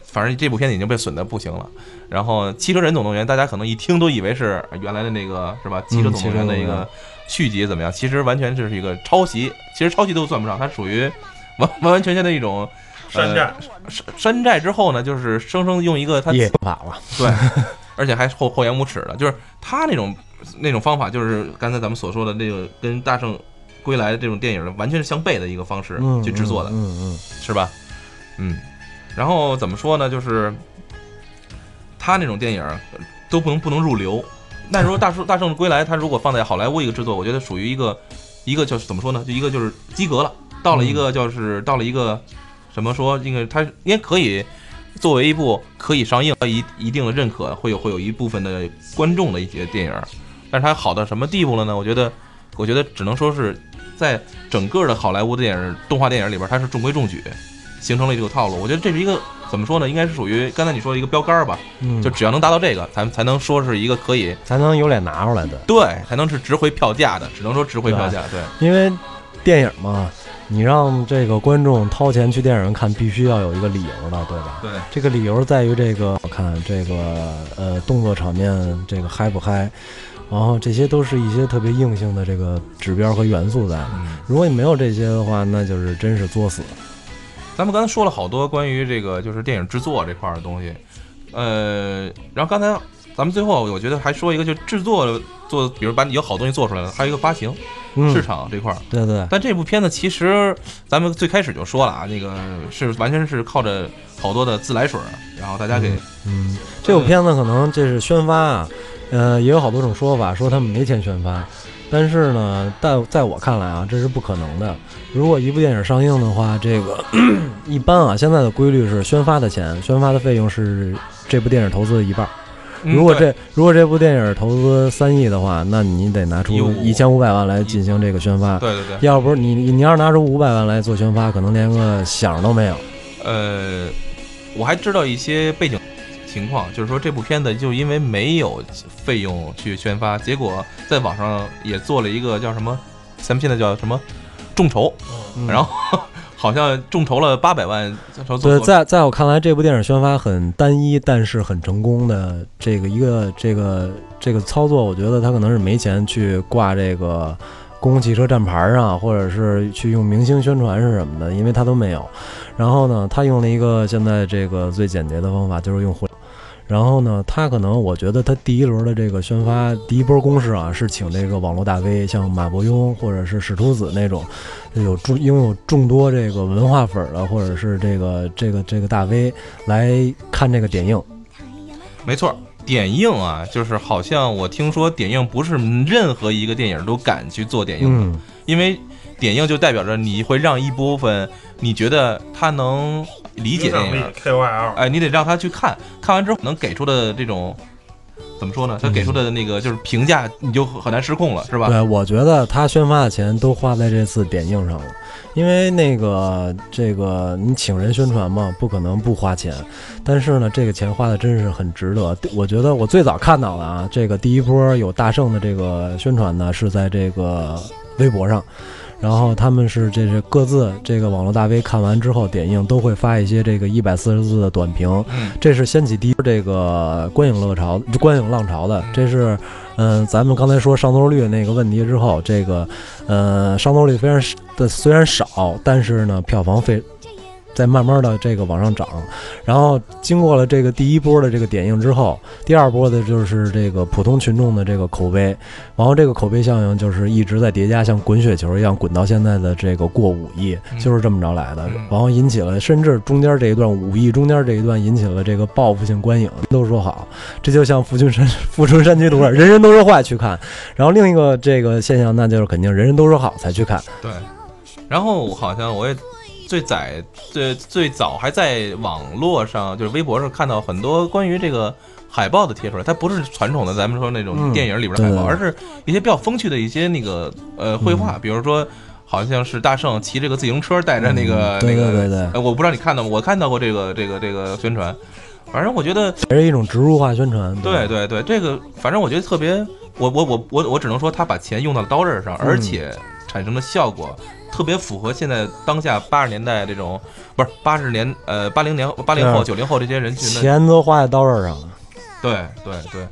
S2: 反正这部片子已经被损的不行了。然后《汽车人总动员》，大家可能一听都以为是原来的那个是吧，《汽车总动员》的一个续集怎么样？其实完全就是一个抄袭，其实抄袭都算不上，它属于完完完全全的一种
S1: 山寨，
S2: 山山寨之后呢，就是生生用一个它
S3: 业法了。
S2: 对，而且还厚厚颜无耻的，就是他那种那种方法，就是刚才咱们所说的那个跟《大圣归来》的这种电影完全是相悖的一个方式
S3: 嗯，
S2: 去制作的，
S3: 嗯嗯
S2: 是吧？嗯，然后怎么说呢？就是他那种电影都不能不能入流。那时候《大圣 大圣归来》，他如果放在好莱坞一个制作，我觉得属于一个一个就是怎么说呢？就一个就是及格了，到了一个就是到了一个怎么说？这个它应该可以作为一部可以上映一一定的认可，会有会有一部分的观众的一些电影。但是它好到什么地步了呢？我觉得，我觉得只能说是在整个的好莱坞的电影动画电影里边，它是中规中矩，形成了这个套路。我觉得这是一个怎么说呢？应该是属于刚才你说的一个标杆吧。
S3: 嗯，
S2: 就只要能达到这个，咱才能说是一个可以
S3: 才能有脸拿出来的。
S2: 对，才能是值回票价的，只能说值回票价。对，
S3: 因为电影嘛，你让这个观众掏钱去电影院看，必须要有一个理由的，对吧？
S2: 对，
S3: 这个理由在于这个，我看这个呃动作场面这个嗨不嗨，然后这些都是一些特别硬性的这个指标和元素在。
S2: 嗯，
S3: 如果你没有这些的话，那就是真是作死。
S2: 咱们刚才说了好多关于这个就是电影制作这块儿的东西，呃，然后刚才咱们最后我觉得还说一个，就制作做，比如把你有好东西做出来了，还有一个发行
S3: 嗯，
S2: 市场这块儿。
S3: 对对，
S2: 但这部片子其实咱们最开始就说了啊，那个是完全是靠着好多的自来水儿，然后大家给
S3: 嗯，这部片子可能这是宣发啊，呃，也有好多种说法，说他们没钱宣发。但是呢，在在我看来啊，这是不可能的。如果一部电影上映的话，这个 一般啊，现在的规律是宣发的钱，宣发的费用是这部电影投资的一半如果
S2: 对
S3: 这如果这部电影投资三亿的话，那你得拿出
S2: 一
S3: 千五百万来进行这个宣发。
S2: 对对对，
S3: 要不是你你你要是拿出五百万来做宣发，可能连个响都没有。
S2: 呃，我还知道一些背景情况，就是说这部片子就因为没有费用去宣发，结果在网上也做了一个叫什么，咱们现在叫什么众筹，
S3: 嗯
S2: 然后好像众筹了八百万做
S3: 对，在在我看来，这部电影宣发很单一，但是很成功的这个一个这个这个操作，我觉得他可能是没钱去挂这个公共汽车站牌上，或者是去用明星宣传是什么的，因为他都没有。然后呢，他用了一个现在这个最简洁的方法，就是用互。然后呢，他可能我觉得他第一轮的这个宣发第一波攻势啊，是请这个网络大 V，像马伯庸或者是史秃子那种，有众拥有众多这个文化粉儿的，或者是这个这个这个大 V 来看这个点映。
S2: 没错，点映啊，就是好像我听说点映不是任何一个电影都敢去做点映的，
S3: 嗯，
S2: 因为点映就代表着你会让一部分你觉得他能理解
S1: 影响力
S2: 电影
S1: ，KOL，
S2: 哎，你得让他去看，看完之后能给出的这种怎么说呢？他给出的那个就是评价，你就很难失控了，是吧？
S3: 对，我觉得他宣发的钱都花在这次点映上了，因为那个这个你请人宣传嘛，不可能不花钱。但是呢，这个钱花的真是很值得。我觉得我最早看到的啊，这个第一波有大圣的这个宣传呢，是在这个微博上。然后他们是这是各自这个网络大 V 看完之后点映都会发一些这个一百四十字的短评，
S2: 嗯，
S3: 这是掀起第一波这个观影热潮、观影浪潮的。这是，嗯、咱们刚才说上座率那个问题之后，这个，呃，上座率非常的虽然少，但是呢，票房非在慢慢的这个往上涨。然后经过了这个第一波的这个点映之后，第二波的就是这个普通群众的这个口碑，然后这个口碑效应就是一直在叠加，像滚雪球一样滚到现在的这个过五亿，
S2: 嗯
S3: 就是这么着来的
S2: 嗯。
S3: 然后引起了，甚至中间这一段五亿中间这一段引起了这个报复性观影，都说好，这就像《富春山富春山居图》，人人都说坏去看。然后另一个这个现象，那就是肯定人人都说好才去看。
S2: 对。然后好像我也最早最最早还在网络上，就是微博上看到很多关于这个海报的贴出来，它不是传统的咱们说那种
S3: 嗯
S2: 电影里边的海报，
S3: 对
S2: 而是一些比较风趣的一些那个呃绘画，比如说好像是大圣骑这个自行车带着那个、那个，
S3: 对对对
S2: 呃我不知道你看到吗？我看到过这个这个这个宣传，反正我觉得
S3: 也是一种植入化宣传。
S2: 对
S3: 吧，
S2: 对对，这个反正我觉得特别，我我我我我只能说他把钱用到了刀刃上，
S3: 嗯
S2: 而且产生的效果特别符合现在当下八十年代这种，不是八十年呃八零年八零后九零后这些人群的，
S3: 钱都花在刀刃上了。
S2: 对对对，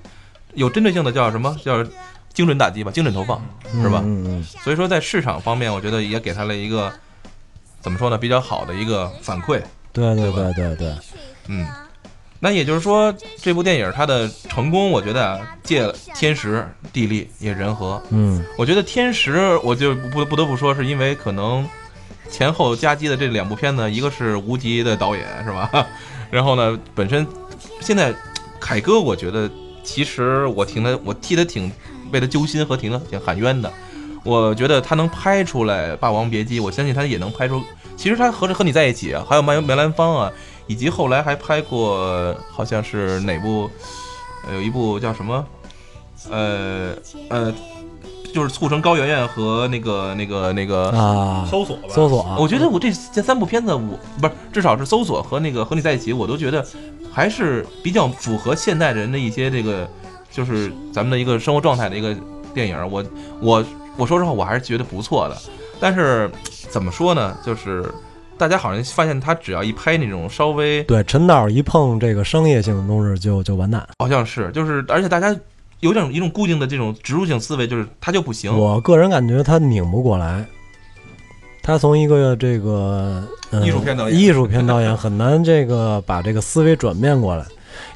S2: 有针对性的叫什么？叫精准打击吧，精准投放，是吧？
S3: 嗯嗯。
S2: 所以说在市场方面，我觉得也给他了一个怎么说呢，比较好的一个反馈。
S3: 对对
S2: 对
S3: 对对，
S2: 嗯，那也就是说，这部电影它的成功，我觉得啊，借了天时、地利也人和。
S3: 嗯
S2: 我觉得天时，我就不不得不说，是因为可能前后夹击的这两部片子，一个是无极的导演是吧？然后呢，本身现在凯哥，我觉得其实我挺他，我替他挺为他揪心和挺挺喊冤的。我觉得他能拍出来《霸王别姬》，我相信他也能拍出。其实他和和你在一起啊，还有梅梅兰芳啊，以及后来还拍过，好像是哪部，呃有一部叫什么，呃呃，就是促成高圆圆和那个那个那个，
S3: 啊，
S1: 搜索吧，
S3: 搜索啊，
S2: 我觉得我这这三部片子，我不是至少是搜索和那个和你在一起，我都觉得还是比较符合现代人的一些这个，就是咱们的一个生活状态的一个电影。我我我说实话，我还是觉得不错的。但是怎么说呢，就是大家好像发现他只要一拍那种稍微
S3: 对陈导一碰这个商业性的东西就就完蛋。
S2: 好像是就是，而且大家有点一种固定的这种植入性思维，就是他就不行。
S3: 我个人感觉他拧不过来，他从一个这个、呃、
S2: 艺术片导演
S3: 艺术片导演很难这个把这个思维转变过来。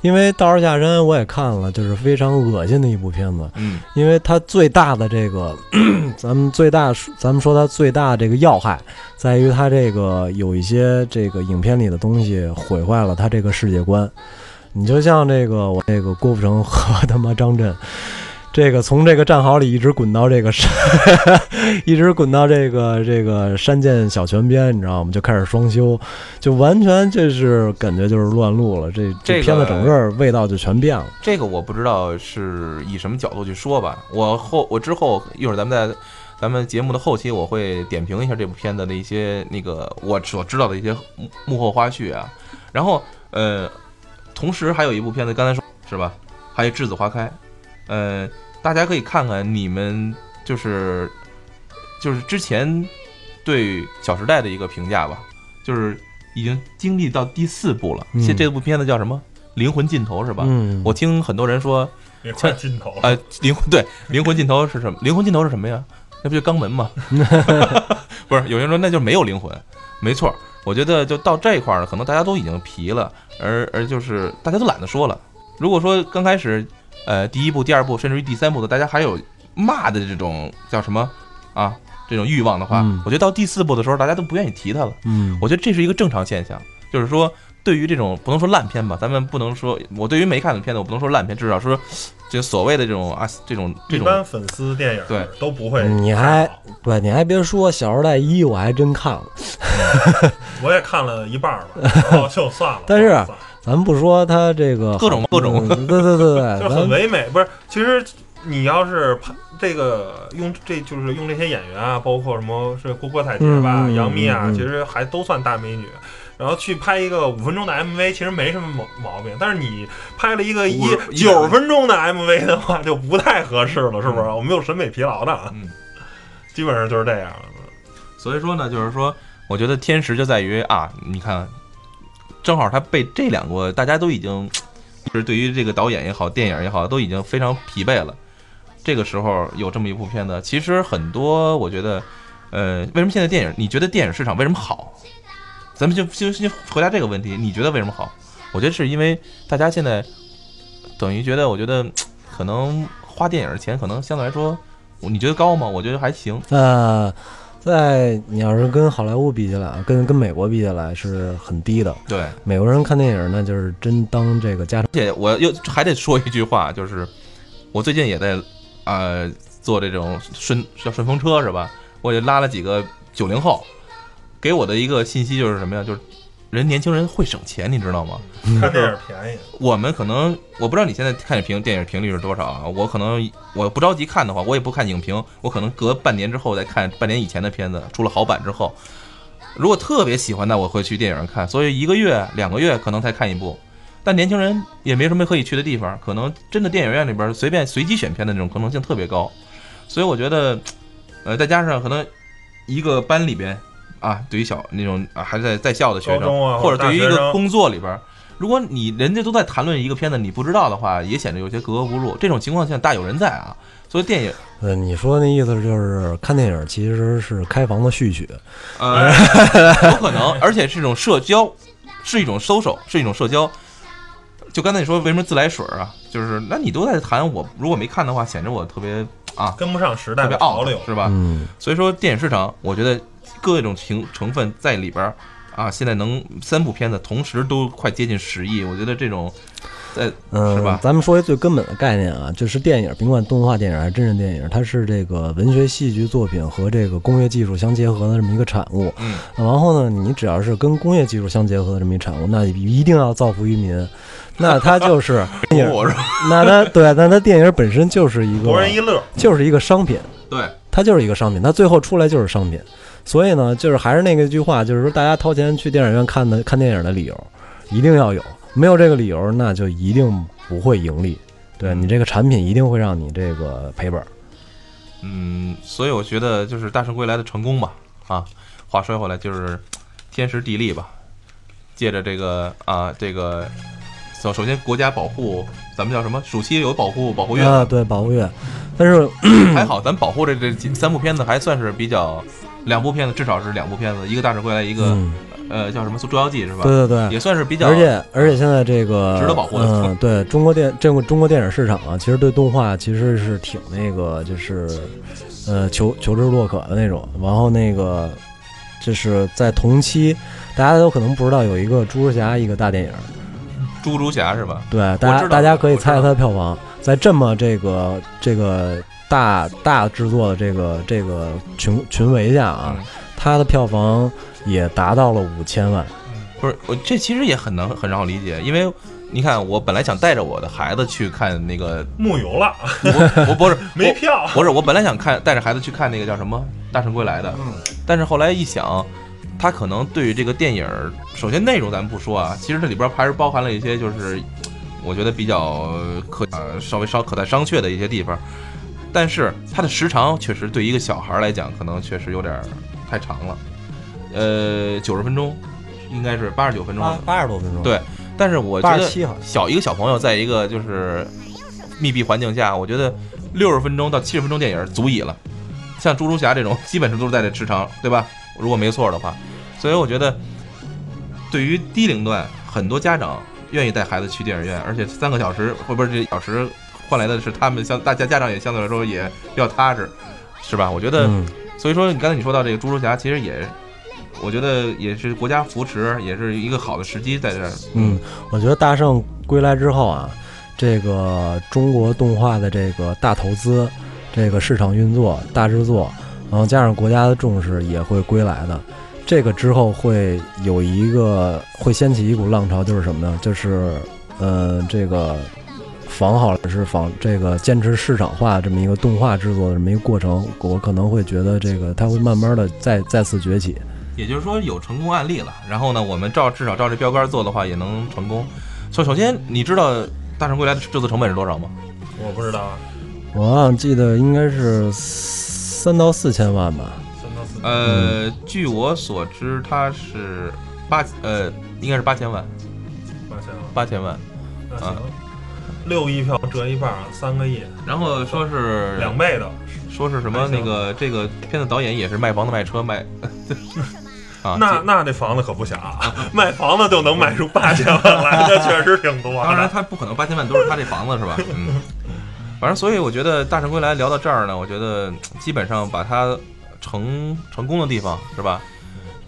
S3: 因为《道士下山》我也看了，就是非常恶心的一部片子。
S2: 嗯
S3: 因为它最大的这个，咱们最大，咱们说它最大这个要害，在于它这个有一些这个影片里的东西毁坏了它这个世界观。你就像这个我这个郭富城和他妈张震，这个从这个战壕里一直滚到这个山，一直滚到这个这个山涧小泉边，你知道吗？就开始双修，就完全这是感觉就是乱录了。这
S2: 这
S3: 片子整个味道就全变了。
S2: 这个我不知道是以什么角度去说吧。我后我之后一会儿咱们在咱们节目的后期，我会点评一下这部片子的一些那个我所知道的一些幕幕后花絮啊。然后呃，同时还有一部片子，刚才说是吧？还有《栀子花开》，呃，大家可以看看你们就是就是之前对《小时代》的一个评价吧，就是已经经历到第四部了。
S3: 嗯
S2: 现这部片子叫什么？灵魂尽头是吧？
S3: 嗯，
S2: 我听很多人说，
S1: 灵魂尽头了。
S2: 呃，灵魂对灵魂尽头是什么？灵魂尽头 是什么呀？那不就肛门吗？不是，有人说那就没有灵魂，没错。我觉得就到这一块儿，可能大家都已经疲了，而而就是大家都懒得说了。如果说刚开始，呃，第一部、第二部，甚至于第三部的，大家还有骂的这种叫什么啊这种欲望的话，
S3: 嗯
S2: 我觉得到第四部的时候，大家都不愿意提它了。
S3: 嗯，
S2: 我觉得这是一个正常现象，就是说，对于这种不能说烂片吧，咱们不能说，我对于没看的片子，我不能说烂片，至少说，就所谓的这种啊，这种这种，
S1: 一般粉丝电影
S2: 对
S1: 都不会。
S3: 你还对，你还别说，《小时代一》我还真看了，
S1: 我也看了一半儿吧，然后就算了。
S3: 但是咱不说它这个
S2: 各种各种
S3: 嗯对对对对，
S1: 就很唯美。不是，其实你要是拍这个用这就是用这些演员啊，包括什么是郭郭采洁吧、杨幂啊，其实还都算大美女。然后去拍一个五分钟的 MV，其实没什么毛毛病。但是你拍了一个一九分钟的 MV 的话，就不太合适了，是不是？我们有审美疲劳的，
S2: 嗯，
S1: 基本上就是这样。
S2: 所以说呢，就是说，我觉得天时就在于啊，你看，正好他被这两个大家都已经，就是对于这个导演也好，电影也好，都已经非常疲惫了。这个时候有这么一部片子，其实很多，我觉得，呃，为什么现在电影？你觉得电影市场为什么好？咱们就就先回答这个问题，你觉得为什么好？我觉得是因为大家现在等于觉得，我觉得可能花电影的钱可能相对来说，你觉得高吗？我觉得还行。
S3: 呃，在你要是跟好莱坞比起来啊，跟跟美国比起来是很低的。
S2: 对，
S3: 美国人看电影那就是真当这个家常。
S2: 而且我又还得说一句话，就是我最近也在呃做这种顺叫顺风车是吧？我也拉了几个九零后，给我的一个信息就是什么呀？就是人年轻人会省钱，你知道吗？
S1: 看电影便宜，
S2: 我们可能我不知道你现在看评电影频率是多少啊？我可能我不着急看的话，我也不看影评，我可能隔半年之后再看半年以前的片子，出了好版之后，如果特别喜欢，那我会去电影院看。所以一个月、两个月可能才看一部。但年轻人也没什么可以去的地方，可能真的电影院里边随便随机选片的那种可能性特别高。所以我觉得，呃，再加上可能一个班里边啊，对于小那种啊还在在校的学生，
S1: 啊
S2: 或者对于一个工作里边，如果你人家都在谈论一个片子，你不知道的话，也显得有些格格不入。这种情况下大有人在啊。所以电影，
S3: 呃，你说那意思就是看电影其实是开房的序曲。
S2: 呃，有可能，而且是一种社交，是一种 social，是一种社交。就刚才你说为什么自来水啊？就是那你都在谈，我如果没看的话，显得我特别啊，
S1: 跟不上时代
S2: 特别
S1: 的潮流，
S2: 傲是吧？
S3: 嗯，
S2: 所以说电影市场，我觉得各种情成分在里边儿啊，现在能三部片子同时都快接近十亿，我觉得这种在
S3: 嗯，
S2: 是吧
S3: 咱们说一最根本的概念啊，就是电影，甭管动画电影还是真人电影，它是这个文学戏剧作品和这个工业技术相结合的这么一个产物。
S2: 嗯，
S3: 然后呢，你只要是跟工业技术相结合的这么一产物，那一定要造福于民。那他就是电影，那他对，那他电影本身就是一个
S1: 博人一乐。
S3: 就是一个商品，
S2: 对，
S3: 它就是一个商品，它最后出来就是商品。所以呢，就是还是那个句话，就是说大家掏钱去电影院看的看电影的理由，一定要有。没有这个理由，那就一定不会盈利。对你这个产品一定会让你这个赔本儿。
S2: 嗯，所以我觉得就是《大圣归来》的成功吧，啊，话说回来就是天时地利吧，借着这个啊这个，首首先国家保护，咱们叫什么？暑期有保护保护月，
S3: 啊，对，保护月。但是
S2: 还好咱保护这这几三部片子还算是比较，两部片子至少是两部片子，一个《大圣归来》，一个、
S3: 嗯，
S2: 呃叫什么《捉妖记》是吧？
S3: 对对对，
S2: 也算是比较，
S3: 而且而且现在这个
S2: 值得保护的
S3: 嗯，对中国电这个中国电影市场啊，其实对动画其实是挺那个，就是呃求求之若渴的那种。然后那个就是在同期，大家都可能不知道有一个猪猪侠一个大电影，
S2: 猪猪侠是吧？
S3: 对，大家大家可以猜猜
S2: 我知道
S3: 它的票房，在这么这个这个大大制作的这个这个群群围下啊，
S2: 嗯
S3: 它的票房也达到了五千万。
S2: 不是，我这其实也很能很让我理解，因为你看，我本来想带着我的孩子去看那个，
S1: 木有了，
S2: 我我不是
S1: 没票。
S2: 不是，我本来想看带着孩子去看那个叫什么《大圣归来》的，
S1: 嗯，
S2: 但是后来一想，他可能对于这个电影儿，首先内容咱们不说啊，其实这里边还是包含了一些就是我觉得比较可呃稍微稍可待商榷的一些地方，但是它的时长确实对一个小孩儿来讲，可能确实有点儿太长了，呃，九十分钟，应该是八十九分钟
S3: 八，八十多分钟，
S2: 对但是我觉得。小一个小朋友在一个就是密闭环境下，我觉得六十分钟到七十分钟电影足矣了。像猪猪侠这种，基本上都是在这时长，对吧？如果没错的话，所以我觉得对于低龄段，很多家长愿意带孩子去电影院，而且三个小时或不是这小时换来的是他们相大家家长也相对来说也比较踏实，是吧？我觉得，
S3: 嗯，
S2: 所以说你刚才你说到这个猪猪侠，其实也。我觉得也是国家扶持，也是一个好的时机在这儿。
S3: 嗯，我觉得大圣归来之后啊，这个中国动画的这个大投资、这个市场运作、大制作，然后加上国家的重视，也会归来的。这个之后会有一个会掀起一股浪潮，就是什么呢？就是呃，这个仿好是仿这个坚持市场化这么一个动画制作的这么一个过程，我可能会觉得这个它会慢慢的再再次崛起。
S2: 也就是说有成功案例了，然后呢，我们照至少照这标杆做的话，也能成功。首首先，你知道《大圣归来》的制作成本是多少吗？
S1: 我不知道啊，
S3: 我好像记得应该是三到四千万吧。
S1: 三到四，
S2: 呃，据我所知，它是八呃，应该是八千万，
S1: 八千万，
S2: 八千万。
S1: 那行，六亿票折一半儿，三个亿，
S2: 然后说是
S1: 两，倍的。
S2: 说是什么那个这个片子导演也是卖房子卖车卖，
S1: 那那这房子可不小啊，卖房子就能卖出八千万来，那确实挺多
S2: 当然。他不可能八千万都是他这房子是吧？嗯，反正所以我觉得《大圣归来》聊到这儿呢，我觉得基本上把它成成功的地方是吧？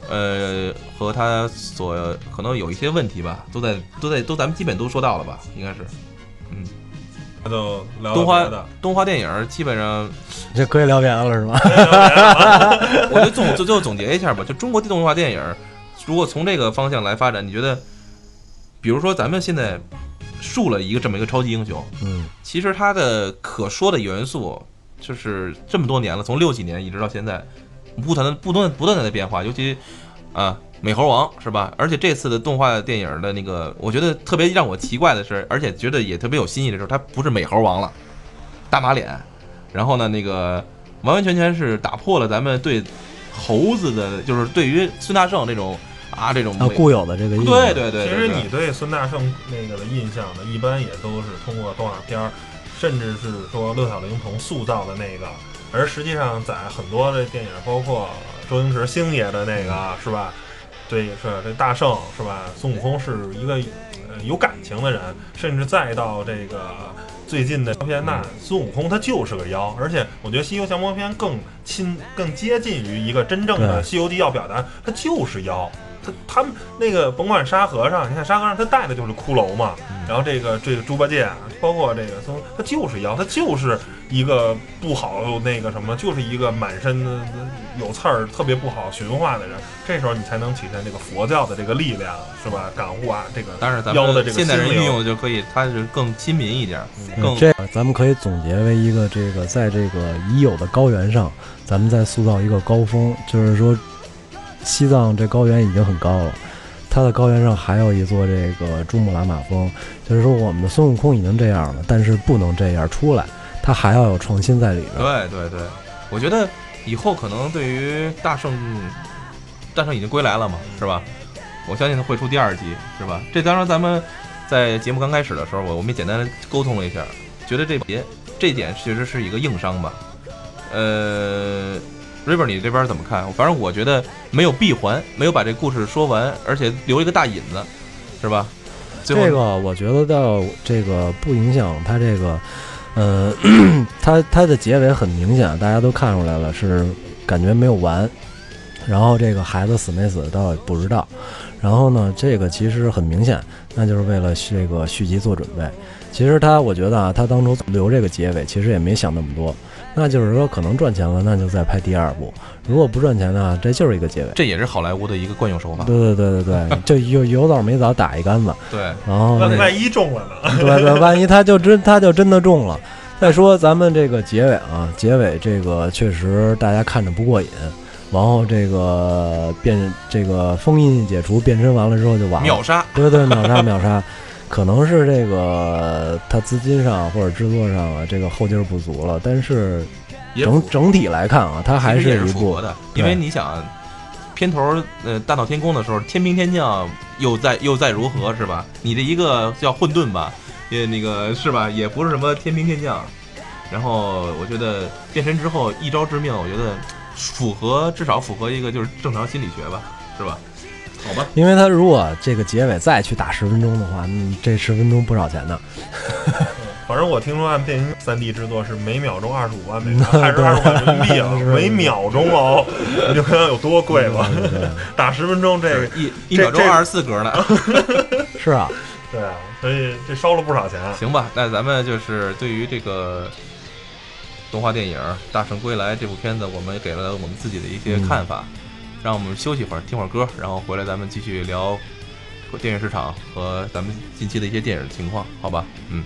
S2: 呃，和他所可能有一些问题吧，都在都在都咱们基本都说到了吧？应该是嗯
S1: 那就聊
S2: 动画
S1: 聊别的，
S2: 动画电影基本上，
S3: 这可以聊别的了是吧？
S2: 我觉得总就最后总结一下吧，就中国动画电影，如果从这个方向来发展，你觉得，比如说咱们现在树了一个这么一个超级英雄，
S3: 嗯，
S2: 其实它的可说的元素就是这么多年了，从六几年一直到现在，不断的不断不断的在变化，尤其啊美猴王是吧？而且这次的动画电影的那个，我觉得特别让我奇怪的是，而且觉得也特别有新意的时候，它不是美猴王了，大马脸，然后呢那个完完全全是打破了咱们对猴子的，就是对于孙大圣这种啊这种
S3: 啊，固有的这个印象。
S2: 对对对，
S1: 其
S2: 对。对
S1: 实你对孙大圣那个的印象呢，一般也都是通过动画片儿，甚至是说六小龄童塑造的那个，而实际上在很多的电影，包括周星驰星爷的那个，是吧？对，是这大圣是吧？孙悟空是一个呃有感情的人，甚至再到这个最近的片，那孙悟空他就是个妖，而且我觉得《西游降魔篇》更亲、更接近于一个真正的《西游记》要表达，他就是妖。他他们那个甭管沙和尚，你看沙和尚他带的就是骷髅嘛，然后这个这个猪八戒，包括这个孙，他就是妖，他就是一个不好那个什么，就是一个满身的有刺儿、特别不好驯化的人。这时候你才能体现这个佛教的这个力量，是吧？感悟啊，这个
S2: 当然咱
S1: 妖的这个
S2: 们现代人
S1: 心灵
S2: 运用的就可以，它是更亲民一点，
S3: 嗯
S2: 更
S3: 这咱们可以总结为一个这个在这个已有的高原上，咱们再塑造一个高峰，就是说西藏这高原已经很高了。它的高原上还有一座这个珠穆朗玛峰，就是说我们的孙悟空已经这样了，但是不能这样出来，它还要有创新在里边。
S2: 对对对，我觉得以后可能对于大圣，大圣已经归来了嘛，是吧？我相信他会出第二集，是吧？这当然咱们在节目刚开始的时候，我我们也简单沟通了一下，觉得这节这点确实是一个硬伤吧。呃，River 你这边怎么看？反正我觉得没有闭环，没有把这故事说完，而且留一个大引子，是吧？最后
S3: 这个我觉得倒这个不影响它这个，呃，它它的结尾很明显，大家都看出来了，是感觉没有完。然后这个孩子死没死倒也不知道。然后呢，这个其实很明显，那就是为了这个续集做准备。其实他我觉得啊，他当初留这个结尾，其实也没想那么多。那就是说，可能赚钱了，那就再拍第二部；如果不赚钱呢，这就是一个结尾。
S2: 这也是好莱坞的一个惯用手法。
S3: 对对对对对，就有有早没早打一竿子，
S2: 对，
S3: 然后
S1: 万一中了呢？
S3: 对对，万一他就真他就真的中了。再说咱们这个结尾啊，结尾这个确实大家看着不过瘾，然后这个变这个封印解除，变身完了之后就完了。
S2: 秒杀。
S3: 对对，秒杀秒杀，可能是这个他资金上或者制作上啊，这个后劲儿不足了。但是
S2: 也
S3: 整整体来看啊，它还
S2: 是
S3: 一部
S2: 的，因为你想，片头呃大闹天宫的时候，天兵天将又在又在如何是吧？你这一个叫混沌吧，也那个是吧？也不是什么天兵天将。然后我觉得变身之后一招致命，我觉得符合至少符合一个就是正常心理学吧，是吧？好吧，
S3: 因为他如果这个结尾再去打十分钟的话，嗯，这十分钟不少钱呢。
S1: 反正我听说按变形三 D 制作是每秒钟二十五万美元，还是二十五万人民币啊？每秒钟哦，你就看看有多贵吧。打十分钟这个，
S2: 一一秒钟
S1: 这
S2: 二十四格呢。
S3: 是啊，
S1: 对啊，所以这烧了不少钱。
S2: 行吧，那咱们就是对于这个动画电影《大圣归来》这部片子，我们给了我们自己的一些看法。让我们休息会儿，听会儿歌，然后回来咱们继续聊电影市场和咱们近期的一些电影情况，好吧？嗯。